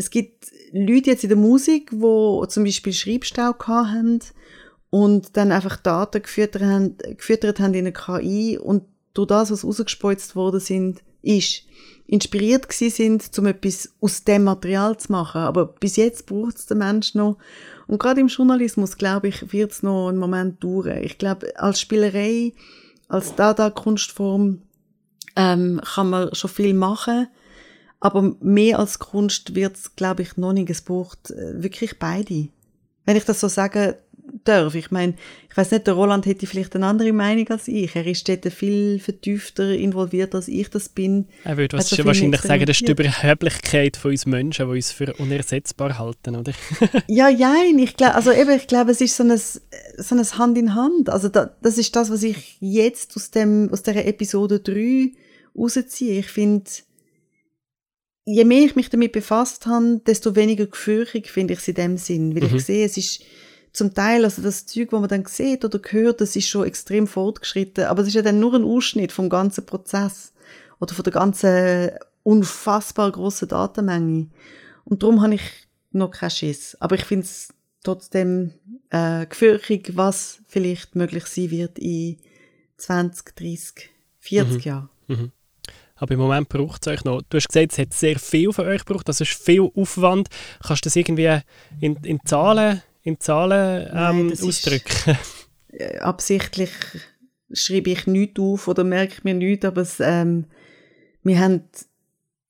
es gibt Leute jetzt in der Musik, wo zum Beispiel Schreibstau haben und dann einfach Daten gefüttert haben, gefüttert haben in eine KI und durch das, was rausgespeuzt worden sind, ist, inspiriert gewesen sind, um etwas aus dem Material zu machen. Aber bis jetzt braucht es den Mensch noch. Und gerade im Journalismus, glaube ich, wird es noch einen Moment dauern. Ich glaube, als Spielerei, als Dada-Kunstform ähm, kann man schon viel machen. Aber mehr als Kunst wird es, glaube ich, noch nicht. Es braucht äh, wirklich beide. Wenn ich das so sage darf. Ich meine, ich weiß nicht, der Roland hätte vielleicht eine andere Meinung als ich. Er ist dort viel vertiefter involviert, als ich das bin. Er würde was wahrscheinlich sagen, das ist die Überheblichkeit von uns Menschen, die uns für unersetzbar halten, oder? ja, nein, ich glaube, also eben, ich glaube, es ist so ein, so ein Hand in Hand. Also da, das ist das, was ich jetzt aus dem, aus der Episode 3 rausziehe. Ich finde, je mehr ich mich damit befasst habe, desto weniger gefürchtig finde ich es in dem Sinn. Weil mhm. ich sehe, es ist zum Teil, also das Zeug, was man dann sieht oder hört, das ist schon extrem fortgeschritten. Aber es ist ja dann nur ein Ausschnitt vom ganzen Prozess oder von der ganzen unfassbar grossen Datenmenge. Und darum habe ich noch keinen Schiss. Aber ich finde es trotzdem äh, gefürchtig, was vielleicht möglich sein wird in 20, 30, 40 mhm. Jahren. Mhm. Aber im Moment braucht es euch noch. Du hast gesagt, es hat sehr viel von euch gebraucht, das ist viel Aufwand. Kannst du das irgendwie in, in Zahlen, in Zahlen ähm, Nein, ausdrücken? Ist, äh, absichtlich schreibe ich nichts auf oder merke mir nichts, aber es, ähm, wir haben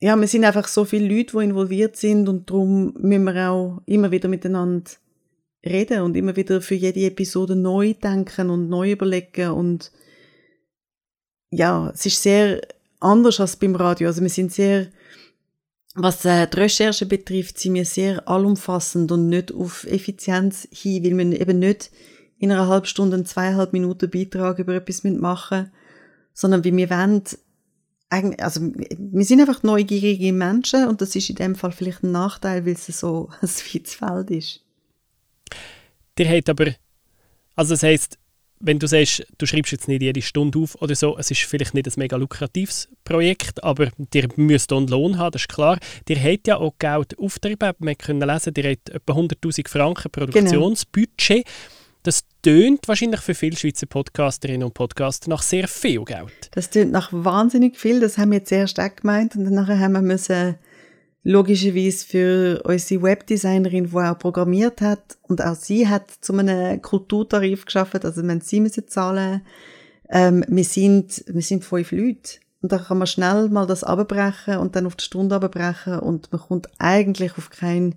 ja, wir sind einfach so viele Leute, die involviert sind und darum müssen wir auch immer wieder miteinander reden und immer wieder für jede Episode neu denken und neu überlegen und ja, es ist sehr anders als beim Radio. Also wir sind sehr, was äh, die Recherche betrifft, sind wir sehr allumfassend und nicht auf Effizienz hin, weil wir eben nicht in einer halben Stunde, zweieinhalb Minuten Beitrag über etwas machen sondern wie wir wollen, also wir sind einfach neugierige Menschen und das ist in dem Fall vielleicht ein Nachteil, weil es so ein weites Feld ist. Der hat aber, also das heisst, wenn du sagst, du schreibst jetzt nicht jede Stunde auf oder so, es ist vielleicht nicht ein mega lukratives Projekt, aber dir müsst einen Lohn haben, das ist klar. Dir hat ja auch Geld auftrieben, wir können lesen, dir hat etwa 100'000 Franken Produktionsbudget. Genau. Das tönt wahrscheinlich für viele Schweizer Podcasterinnen und Podcaster nach sehr viel Geld. Das tönt nach wahnsinnig viel, das haben wir zuerst auch gemeint und dann haben wir müssen logischerweise für unsere Webdesignerin, die auch programmiert hat. Und auch sie hat zu einem Kulturtarif geschafft, also wenn sie müssen zahlen, ähm, wir sind wir sind fünf Leute. Und da kann man schnell mal das abbrechen und dann auf die Stunde abbrechen. Und man kommt eigentlich auf keinen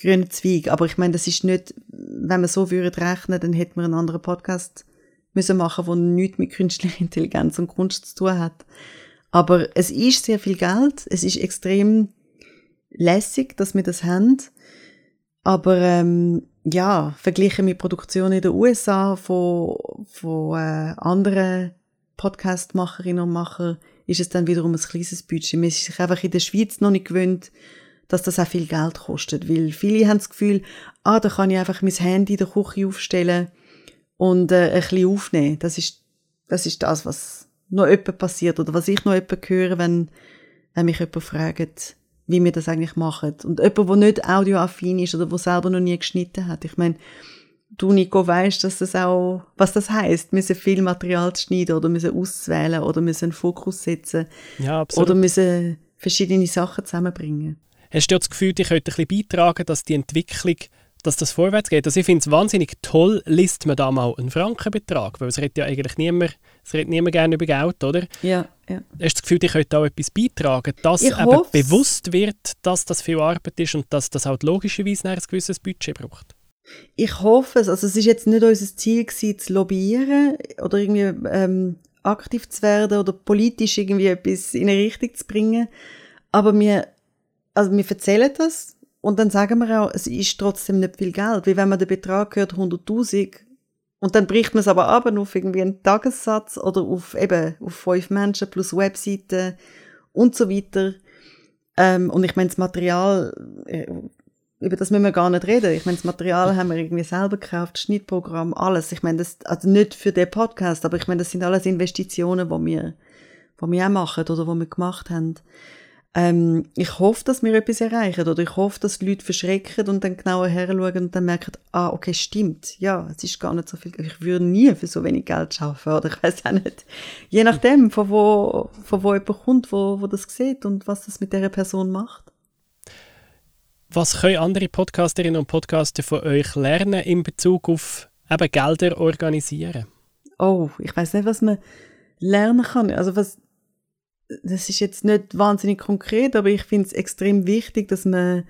grünen Zweig. Aber ich meine, das ist nicht, wenn man so würde rechnen, dann hätten wir einen anderen Podcast müssen machen, wo nichts mit künstlicher Intelligenz und Kunst zu tun hat. Aber es ist sehr viel Geld, es ist extrem lässig, dass wir das haben. Aber ähm, ja, verglichen mit Produktionen in den USA von, von äh, anderen Podcastmacherinnen und Machern, ist es dann wiederum ein kleines Budget. Man ist sich einfach in der Schweiz noch nicht gewöhnt, dass das auch viel Geld kostet. Weil viele haben das Gefühl, ah, da kann ich einfach mein Handy in der Küche aufstellen und äh, ein bisschen aufnehmen. Das ist, das ist das, was noch jemand passiert oder was ich noch jemand höre, wenn, wenn mich jemand fragt, wie wir das eigentlich machen. Und jemand, der nicht audioaffin ist oder der selber noch nie geschnitten hat. Ich meine, du, Nico, weißt, dass das auch, was das heißt, müssen viel Material schneiden oder müssen auswählen oder müssen einen Fokus setzen. Ja, absolut. Oder müssen verschiedene Sachen zusammenbringen. Hast du das Gefühl, ich könnte ein bisschen beitragen, dass die Entwicklung dass das vorwärts geht. Also ich finde es wahnsinnig toll, liest man da mal einen Frankenbetrag, weil es redet ja eigentlich niemand, es redet niemand gerne über Geld, oder? Ja, ja. Hast du das Gefühl, ich könnte auch etwas beitragen, dass Ich eben hoff's. bewusst wird, dass das viel Arbeit ist und dass das halt logischerweise ein gewisses Budget braucht? Ich hoffe es. Also es ist jetzt nicht unser Ziel gewesen, zu lobbyieren oder irgendwie ähm, aktiv zu werden oder politisch irgendwie etwas in eine Richtung zu bringen. Aber wir, also wir erzählen das und dann sagen wir auch, es ist trotzdem nicht viel Geld. Wie wenn man den Betrag hört, 100'000 und dann bricht man es aber ab auf irgendwie einen Tagessatz oder auf eben auf fünf Menschen plus Webseiten und so weiter. Ähm, und ich meine, das Material, äh, über das müssen wir gar nicht reden. Ich meine, das Material haben wir irgendwie selber gekauft, Schnittprogramm, alles. Ich meine, das, also nicht für den Podcast, aber ich meine, das sind alles Investitionen, die wir, die wir auch machen oder die wir gemacht haben. Ähm, ich hoffe, dass wir etwas erreichen oder ich hoffe, dass die Leute verschrecken und dann genauer heranschauen und dann merken, ah, okay, stimmt, ja, es ist gar nicht so viel, ich würde nie für so wenig Geld arbeiten oder ich weiß auch nicht. Je nachdem, von wo, von wo jemand kommt, wo, wo das sieht und was das mit dieser Person macht. Was können andere Podcasterinnen und Podcaster von euch lernen in Bezug auf eben Gelder organisieren? Oh, ich weiß nicht, was man lernen kann. Also was, das ist jetzt nicht wahnsinnig konkret, aber ich finde es extrem wichtig, dass man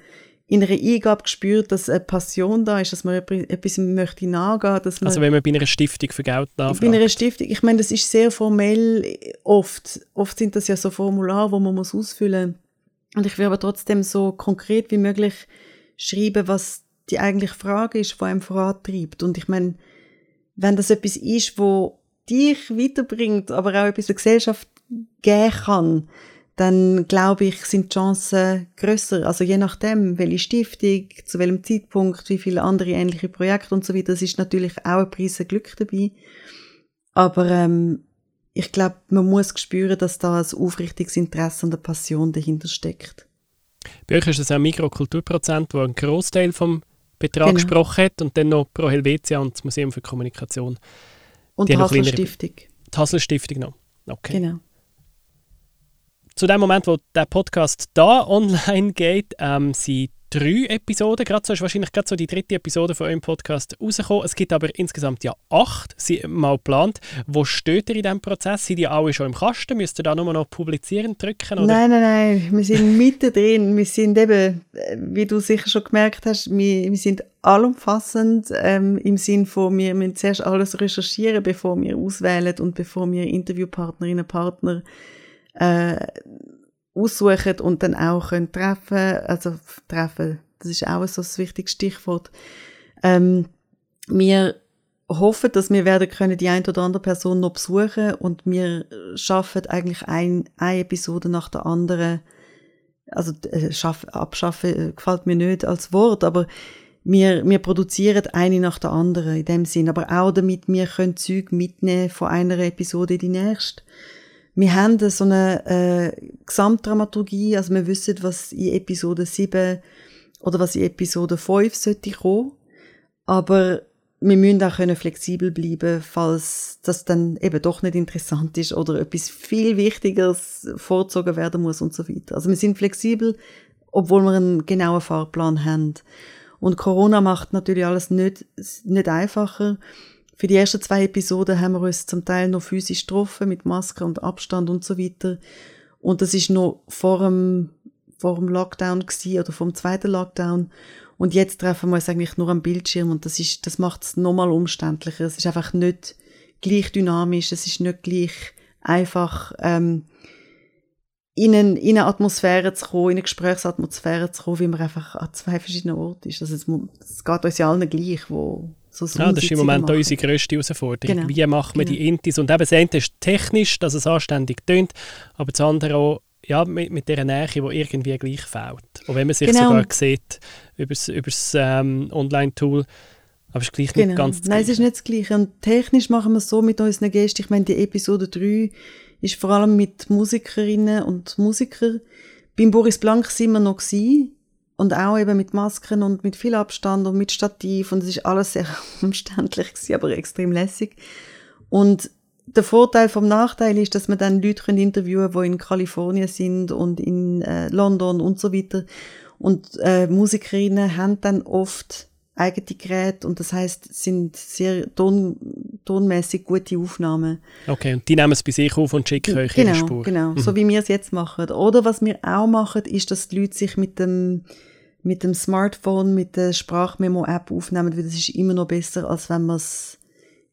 in einer Eingabe spürt, dass eine Passion da ist, dass man etwas möchte nachgehen, dass man Also wenn man bei einer Stiftung für Geld bei nachfragt. einer Stiftung, ich meine, das ist sehr formell oft. Oft sind das ja so Formulare, wo man muss ausfüllen Und ich will aber trotzdem so konkret wie möglich schreiben, was die eigentliche Frage ist, die einem vorantreibt. Und ich meine, wenn das etwas ist, wo dich weiterbringt, aber auch etwas der Gesellschaft geben kann, dann glaube ich, sind die Chancen grösser. Also je nachdem, welche Stiftung, zu welchem Zeitpunkt, wie viele andere ähnliche Projekte und so weiter, das ist natürlich auch ein Preis Glück dabei. Aber ähm, ich glaube, man muss spüren, dass da ein aufrichtiges Interesse und eine Passion dahinter steckt. Bei euch ist es auch Mikrokulturprozent, wo ein Großteil vom Betrag Genau. gesprochen hat und dann noch Pro Helvetia und das Museum für Kommunikation. Und Die die Stiftung. Die Hasel Stiftung noch. Okay. Genau. Zu dem Moment, wo der Podcast da online geht, ähm, sind drei Episoden. Gerade so ist wahrscheinlich gerade so die dritte Episode von eurem Podcast rausgekommen. Es gibt aber insgesamt ja acht, sind mal geplant. Wo steht ihr in diesem Prozess? Sind die alle schon im Kasten? Müsst ihr da nur noch publizieren drücken? Oder? Nein, nein, nein, wir sind mittendrin. Wir sind eben, äh, wie du sicher schon gemerkt hast, wir, wir sind allumfassend ähm, im Sinn von, wir müssen zuerst alles recherchieren, bevor wir auswählen und bevor wir Interviewpartnerinnen und Partner äh, aussuchen und dann auch können treffen. Also treffen, das ist auch so ein wichtiges Stichwort. Ähm, wir hoffen, dass wir werden können die eine oder andere Person noch besuchen und wir schaffen eigentlich ein, eine Episode nach der anderen. Also äh, schaff, abschaffen äh, gefällt mir nicht als Wort, aber wir, wir produzieren eine nach der anderen in dem Sinn, aber auch damit wir können Zeug mitnehmen von einer Episode in die nächste. Wir haben so eine äh, Gesamtdramaturgie, also wir wissen, was in Episode 7 oder was in Episode 5 sollte kommen, aber wir müssen auch können flexibel bleiben, falls das dann eben doch nicht interessant ist oder etwas viel Wichtigeres vorzogen werden muss und so weiter. Also wir sind flexibel, obwohl wir einen genauen Fahrplan haben. Und Corona macht natürlich alles nicht, nicht einfacher. Für die ersten zwei Episoden haben wir uns zum Teil noch physisch getroffen, mit Maske und Abstand und so weiter. Und das ist noch vor dem, vor dem Lockdown gewesen, oder vor dem zweiten Lockdown. Und jetzt treffen wir uns eigentlich nur am Bildschirm und das ist, das macht es nochmal umständlicher. Es ist einfach nicht gleich dynamisch, es ist nicht gleich einfach ähm, in, eine, in eine Atmosphäre zu kommen, in eine Gesprächsatmosphäre zu kommen, wie man einfach an zwei verschiedenen Orten ist. Also es, es geht uns ja allen gleich, wo so ja, das ist im Moment machen. unsere grösste Herausforderung. Genau. Wie machen wir genau. die Intis? Und eben das eine ist technisch, dass es anständig tönt, aber das andere auch ja, mit, mit dieser Nähe, die irgendwie gleich fehlt. Und wenn man sich genau. sogar sieht über das ähm, Online-Tool, aber es ist gleich genau. nicht ganz das Nein, es ist nicht das Gleiche. Und technisch machen wir es so mit unseren Gästen. Ich meine, die Episode 3 ist vor allem mit Musikerinnen und Musikern. Beim Boris Blank sind wir noch gewesen. Und auch eben mit Masken und mit viel Abstand und mit Stativ. Und es ist alles sehr umständlich gewesen, aber extrem lässig. Und der Vorteil vom Nachteil ist, dass man dann Leute interviewen können, die in Kalifornien sind und in äh, London und so weiter. Und äh, Musikerinnen haben dann oft eigene Geräte und das heißt, sind sehr ton, tonmäßig gute Aufnahmen. Okay, und die nehmen es bei sich auf und schicken euch genau, ihre Spur. Genau, mhm. so wie wir es jetzt machen. Oder was wir auch machen, ist, dass die Leute sich mit dem mit dem Smartphone, mit der Sprachmemo-App aufnehmen, weil das ist immer noch besser, als wenn man es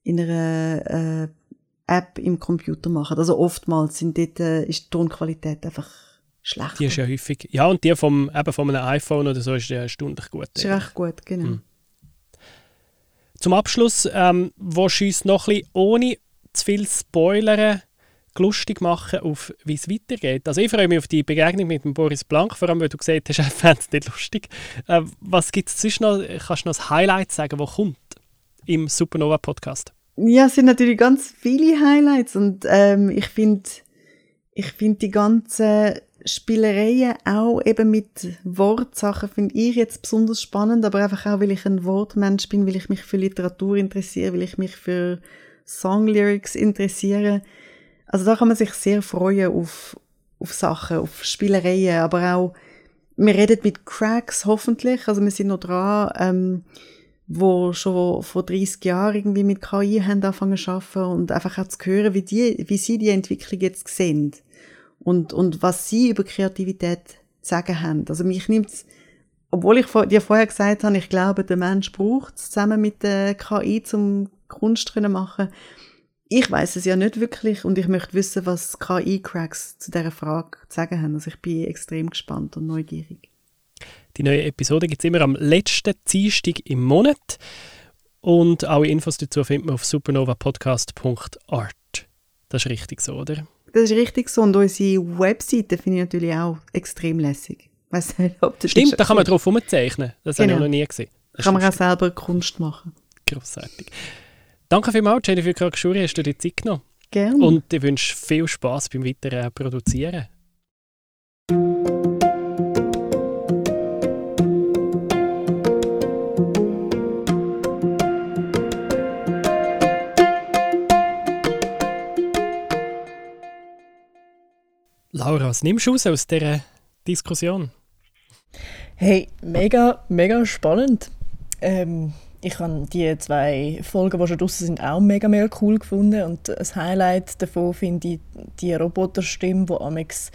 in einer äh, App im Computer machen. Also oftmals sind dort, äh, ist die Tonqualität einfach schlecht. Die ist ja häufig. Ja, und die vom, eben von einem iPhone oder so ist ja stündlich gut. Ist recht gut, genau. Mhm. Zum Abschluss, ähm, wo uns noch ein bisschen ohne zu viel Spoilern lustig machen, auf wie es weitergeht. Also ich freue mich auf die Begegnung mit dem Boris Blank, vor allem weil du gesagt hast, er fände es nicht lustig. Äh, was gibt es noch? Kannst du noch ein Highlight sagen, was kommt im Supernova-Podcast? Ja, es sind natürlich ganz viele Highlights und ähm, ich finde ich find die ganzen Spielereien auch eben mit Wortsachen finde ich jetzt besonders spannend, aber einfach auch, weil ich ein Wortmensch bin, weil ich mich für Literatur interessiere, weil ich mich für Songlyrics interessiere. Also da kann man sich sehr freuen auf, auf Sachen, auf Spielereien, aber auch, wir reden mit Cracks hoffentlich, also wir sind noch dran, ähm, wo schon vor 30 Jahren irgendwie mit KI haben angefangen zu arbeiten und einfach auch zu hören, wie, die, wie sie die Entwicklung jetzt sehen und, und was sie über Kreativität zu sagen haben. Also mich nimmt's, obwohl ich dir vorher gesagt habe, ich glaube, der Mensch braucht es zusammen mit der KI zum Kunst zu machen. Ich weiß es ja nicht wirklich und ich möchte wissen, was KI-Cracks zu dieser Frage zu sagen haben. Also ich bin extrem gespannt und neugierig. Die neue Episode gibt es immer am letzten Dienstag im Monat und alle Infos dazu findet man auf supernovapodcast.art. Das ist richtig so, oder? Das ist richtig so. Und unsere Webseite finde ich natürlich auch extrem lässig. Weiss nicht, ob das Stimmt, da kann man drauf umzeichnen. Das genau. habe ich genau. noch nie gesehen. Das kann man auch selber Kunst machen. Grossartig. Danke vielmals, Jennifer Krakschuri, hast du dir Zeit genommen. Gerne. Und ich wünsche viel Spass beim weiteren Produzieren. Laura, was nimmst du aus dieser Diskussion? Hey, mega, mega spannend. Ähm, ich habe die zwei Folgen, die schon draußen sind, auch mega, mega cool gefunden. Und das Highlight davon finde ich die Roboterstimme, die amix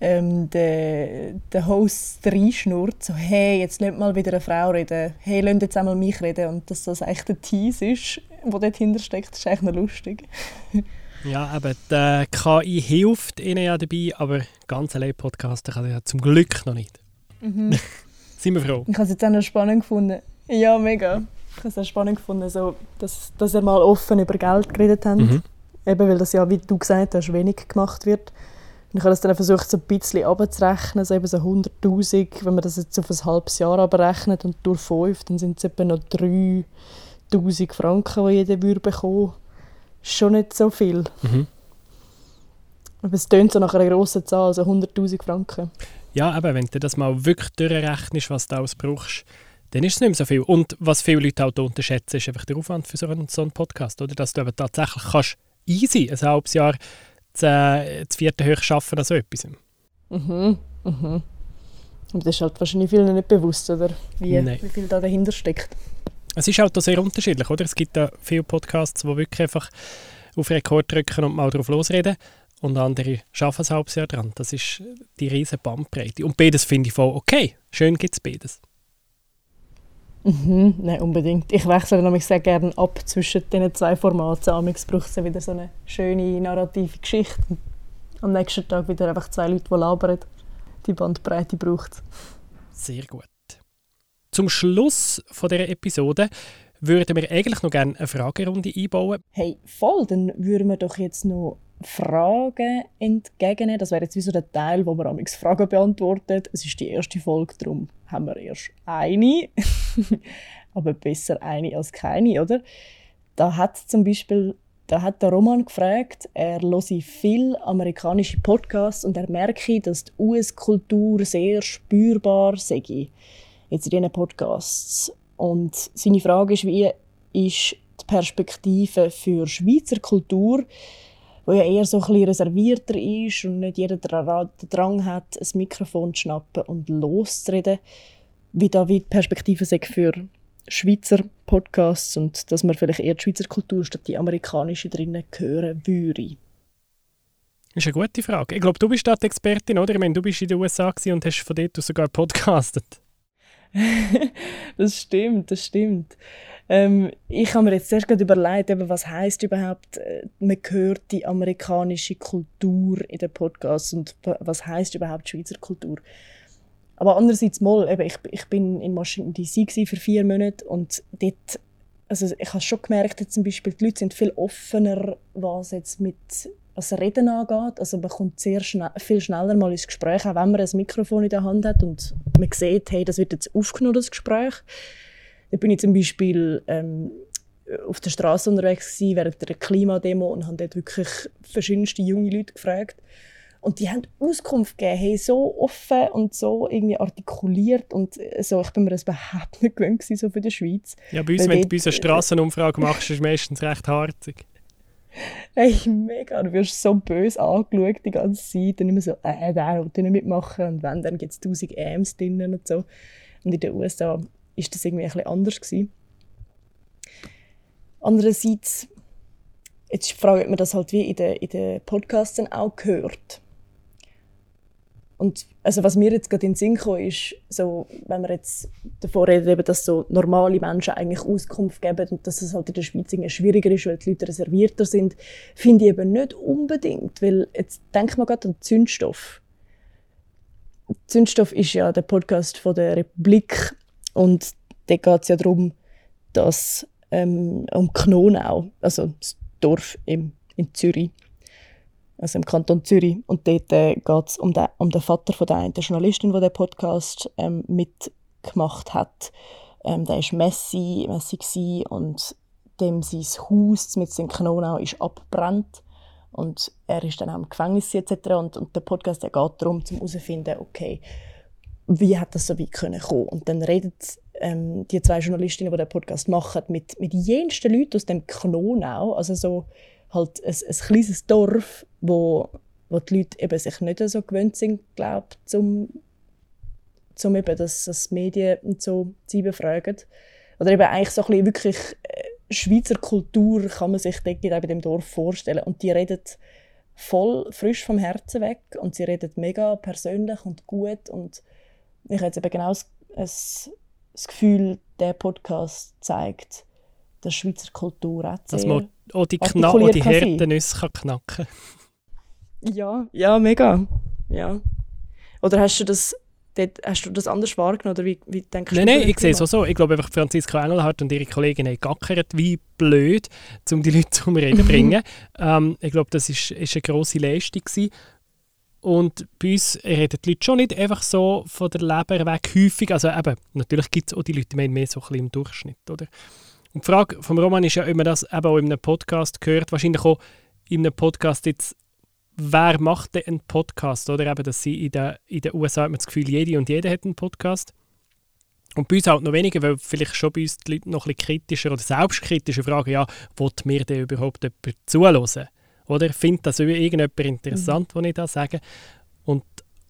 ähm, der, der Host reinschnurrt, so «Hey, jetzt lasst mal wieder eine Frau reden. Hey, lasst jetzt einmal mich reden.» Und dass das eigentlich der Tease ist, der dort steckt, ist eigentlich noch lustig. Ja, aber die KI hilft ihnen ja dabei, aber ganz allein Podcasten kann ja zum Glück noch nicht. Mhm. Sind wir froh. Ich habe es jetzt auch noch spannend gefunden. Ja, mega. Ich habe es auch spannend gefunden, so, dass, dass er mal offen über Geld geredet hat. Mhm. Eben, weil das ja, wie du gesagt hast, wenig gemacht wird. Und ich habe das dann versucht, so ein bisschen abzurechnen, so eben so 100'000, wenn man das jetzt auf ein halbes Jahr abrechnet und durch fünf, dann sind es etwa noch 3'000 Franken, die jeder würde bekommen schon nicht so viel. Mhm. Aber es tönt so nach einer grossen Zahl, also 100'000 Franken. Ja, aber wenn du das mal wirklich durchrechnest, was du ausbrauchst, dann ist es nicht mehr so viel. Und was viele Leute auch unterschätzen, ist einfach der Aufwand für so einen, so einen Podcast. Oder? Dass du aber tatsächlich kannst easy ein halbes Jahr zu, äh, zu vierten hoch arbeiten an so etwas. Mhm, mhm. Aber das ist halt wahrscheinlich vielen nicht bewusst, oder? Wie, wie viel da dahinter steckt. Es ist halt auch sehr unterschiedlich, oder? Es gibt da viele Podcasts, die wirklich einfach auf Rekord drücken und mal drauf losreden und andere schaffen es ein halbes Jahr dran. Das ist die riesige Bandbreite. Und beides finde ich voll okay. Schön gibt es beides. Mhm, nein, unbedingt. Ich wechsle nämlich sehr gerne ab zwischen diesen zwei Formaten. Amix braucht es wieder so eine schöne narrative Geschichte. Am nächsten Tag wieder einfach zwei Leute, die labern. Die Bandbreite braucht Sehr gut. Zum Schluss von dieser Episode würden wir eigentlich noch gerne eine Fragerunde einbauen. Hey, voll, dann würden wir doch jetzt noch Fragen entgegennehmen. Das wäre jetzt wie so der Teil, wo man amigs Fragen beantwortet. Es ist die erste Folge, darum haben wir erst eine. Aber besser eine als keine, oder? Da hat zum Beispiel da hat der Roman gefragt, er höre viel amerikanische Podcasts und er merke, dass die US-Kultur sehr spürbar sei jetzt in diesen Podcasts. Und seine Frage ist, wie ist die Perspektive für Schweizer Kultur, wo ja eher so ein bisschen reservierter ist und nicht jeder den Drang hat, ein Mikrofon zu schnappen und loszureden, wie da wie die Perspektive für Schweizer Podcasts und dass man vielleicht eher die Schweizer Kultur statt die amerikanische drinnen hören würde. Das ist eine gute Frage. Ich glaube, du bist da die Expertin, oder? Ich meine, du bist in den USA und hast von dort aus sogar podcastet. Das stimmt, das stimmt. Ähm, ich habe mir jetzt erst gerade überlegt, eben, was heißt überhaupt, äh, man hört die amerikanische Kultur in den Podcasts und was heißt überhaupt Schweizer Kultur. Aber andererseits mal, eben, ich, ich bin in Washington D.C. für vier Monate und dort, also ich habe schon gemerkt, dass zum Beispiel die Leute sind viel offener, was jetzt mit was Reden angeht. Also man kommt sehr schnell, viel schneller mal ins Gespräch, auch wenn man ein Mikrofon in der Hand hat und man sieht, hey, das wird jetzt aufgenommen, das Gespräch. Da bin ich zum Beispiel ähm, auf der Straße unterwegs gewesen, während der Klimademo und habe dort wirklich verschiedenste junge Leute gefragt. Und die haben Auskunft gegeben, hey, so offen und so irgendwie artikuliert und so, ich bin mir das überhaupt nicht gewöhnt so für die Schweiz. Ja, bei uns, wenn du bei uns eine Strassenumfrage machst, ist es meistens recht harzig. Hey, mega, du wirst so böse angeschaut die ganze Zeit und immer so, äh, der will nicht mitmachen und wenn, dann gibt es tausend Ams drinnen und so. Und in den USA ist das irgendwie ein bisschen anders gewesen. Andererseits, jetzt fragt man das halt wie in den, in den Podcasts auch gehört. Und also was mir jetzt gerade in den Sinn kam, ist, so, wenn wir jetzt davor reden, dass so normale Menschen eigentlich Auskunft geben und dass es halt in der Schweiz schwieriger ist, weil die Leute reservierter sind, finde ich eben nicht unbedingt, weil jetzt denkt man gerade an Zündstoff. Zündstoff ist ja der Podcast von der Republik und da geht es ja darum, dass ähm, um Knonau, also das Dorf im, in Zürich, also im Kanton Zürich. Und dort äh, geht es um, den, um den Vater von der einen Journalistin, die den Podcast ähm, mitgemacht hat. Ähm, der war Messi, Messi und dem sein Haus mit seinem Knonau ist abgebrannt. Und er ist dann auch im Gefängnis etc. Und, und der Podcast der geht darum, um herauszufinden, okay, wie hat das so weit können kommen? Und dann redet ähm, die zwei Journalistinnen, die den Podcast machen, mit, mit jensten Leuten aus dem Knonau, also so halt ein, ein kleines Dorf, wo, wo die Leute eben sich nicht so gewöhnt sind, glaube zum, zum eben, dass das Medien und so sie befragen. Oder eben eigentlich so ein bisschen wirklich äh, Schweizer Kultur kann man sich dort bei dem Dorf vorstellen. Und die reden voll frisch vom Herzen weg und sie reden mega persönlich und gut und ich habe jetzt eben genau das, das, das Gefühl, der Podcast zeigt, dass Schweizer Kultur auch sehr Dass man auch die, Kna auch die harten Nüsse kann knacken Ja, ja, mega. Ja. Oder hast du das, dort, hast du das anders wahrgenommen? Oder wie, wie denkst nein, du Nein, ich sehe es auch so. Ich glaube einfach, Franziska Engelhardt und ihre Kollegin haben gackert wie blöd, um die Leute zum Reden zu bringen. ähm, ich glaube, das ist, ist eine grosse Leistung gewesen. Und bei uns reden die Leute schon nicht einfach so von der Leber weg häufig. Also eben, natürlich gibt es auch die Leute, die mehr so ein bisschen im Durchschnitt, oder? Und die Frage vom Roman ist ja, ob man das eben auch in einem Podcast hört. Wahrscheinlich auch in einem Podcast jetzt, wer macht denn einen Podcast? Oder eben, dass sie in den, in den USA hat man das Gefühl, jede und jeder hat einen Podcast. Und bei uns halt noch weniger, weil vielleicht schon bei uns die Leute noch ein bisschen kritischer oder selbstkritischer fragen, ja, wollt mir denn überhaupt jemand zuhören? Oder findet das irgendjemand interessant, mhm. was ich da sage? Und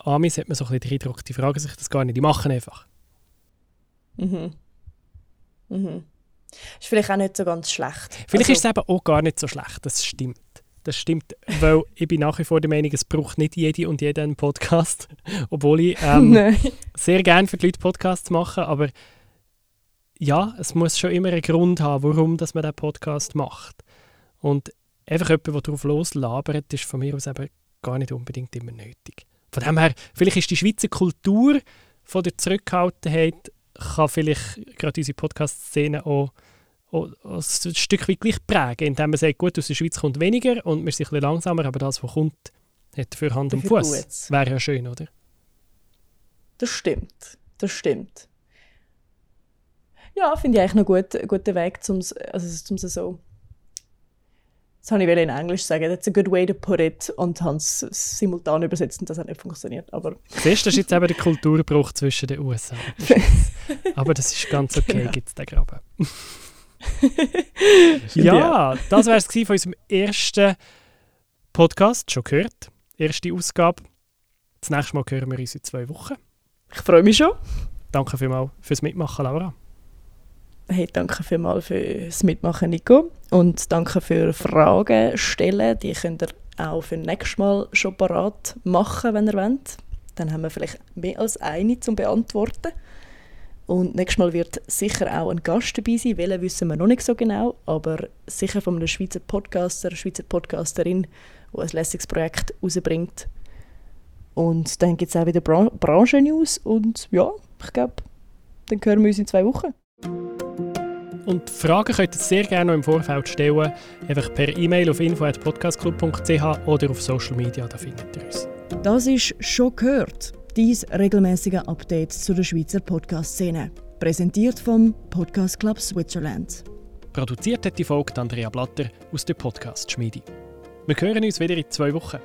Amis hat man so ein bisschen den Eindruck, die fragen sich das gar nicht, die machen einfach. Mhm. Mhm. Ist vielleicht auch nicht so ganz schlecht. Vielleicht also, ist es eben auch gar nicht so schlecht, das stimmt. Das stimmt, weil ich bin nach wie vor der Meinung, es braucht nicht jede und jeder einen Podcast. Obwohl ich ähm, sehr gerne für die Leute Podcasts mache, aber ja, es muss schon immer einen Grund haben, warum dass man diesen Podcast macht. Und einfach jemand, der darauf loslabert, ist von mir aus eben gar nicht unbedingt immer nötig. Von dem her, vielleicht ist die Schweizer Kultur von der Zurückhaltenheit, kann vielleicht gerade unsere Podcast-Szene auch, ein Stück weit gleich prägen, indem man sagt, gut, aus der Schweiz kommt weniger und wir sind ein bisschen langsamer, aber das, was kommt, hat für Hand und Fuß. Wäre ja schön, oder? Das stimmt, das stimmt. Ja, finde ich eigentlich noch gut, einen guten Weg, um es also, so das habe ich in Englisch sagen, that's a good way to put it und habe es simultan übersetzt und das hat nicht funktioniert. Aber Siehst du, das ist jetzt eben der Kulturbruch zwischen den USA. aber das ist ganz okay, genau. gibt es den Graben. Ja, das wäre es von unserem ersten Podcast, schon gehört. Erste Ausgabe. Das nächste Mal hören wir uns in zwei Wochen. Ich freue mich schon. Danke vielmals fürs Mitmachen, Laura. Hey, danke vielmals fürs Mitmachen, Nico. Und danke für Fragen stellen. Die könnt ihr auch für nächstes Mal schon parat machen, wenn ihr wollt. Dann haben wir vielleicht mehr als eine zum Beantworten. Und nächstes Mal wird sicher auch ein Gast dabei sein. Welchen wissen wir noch nicht so genau, aber sicher von einem Schweizer Podcaster, Schweizer Podcasterin, die ein lässiges Projekt rausbringt. Und dann gibt es auch wieder Bran Branchen-News. Und ja, ich glaube, dann hören wir uns in zwei Wochen. Und Fragen könnt ihr sehr gerne noch im Vorfeld stellen, einfach per E-Mail auf info.podcastclub.ch oder auf Social Media, da findet ihr uns. Das ist «Schon gehört», dies regelmäßige Update zu der Schweizer Podcast-Szene. Präsentiert vom Podcast Club Switzerland. Produziert hat die Folge Andrea Blatter aus der Podcast-Schmiede. Wir hören uns wieder in zwei Wochen.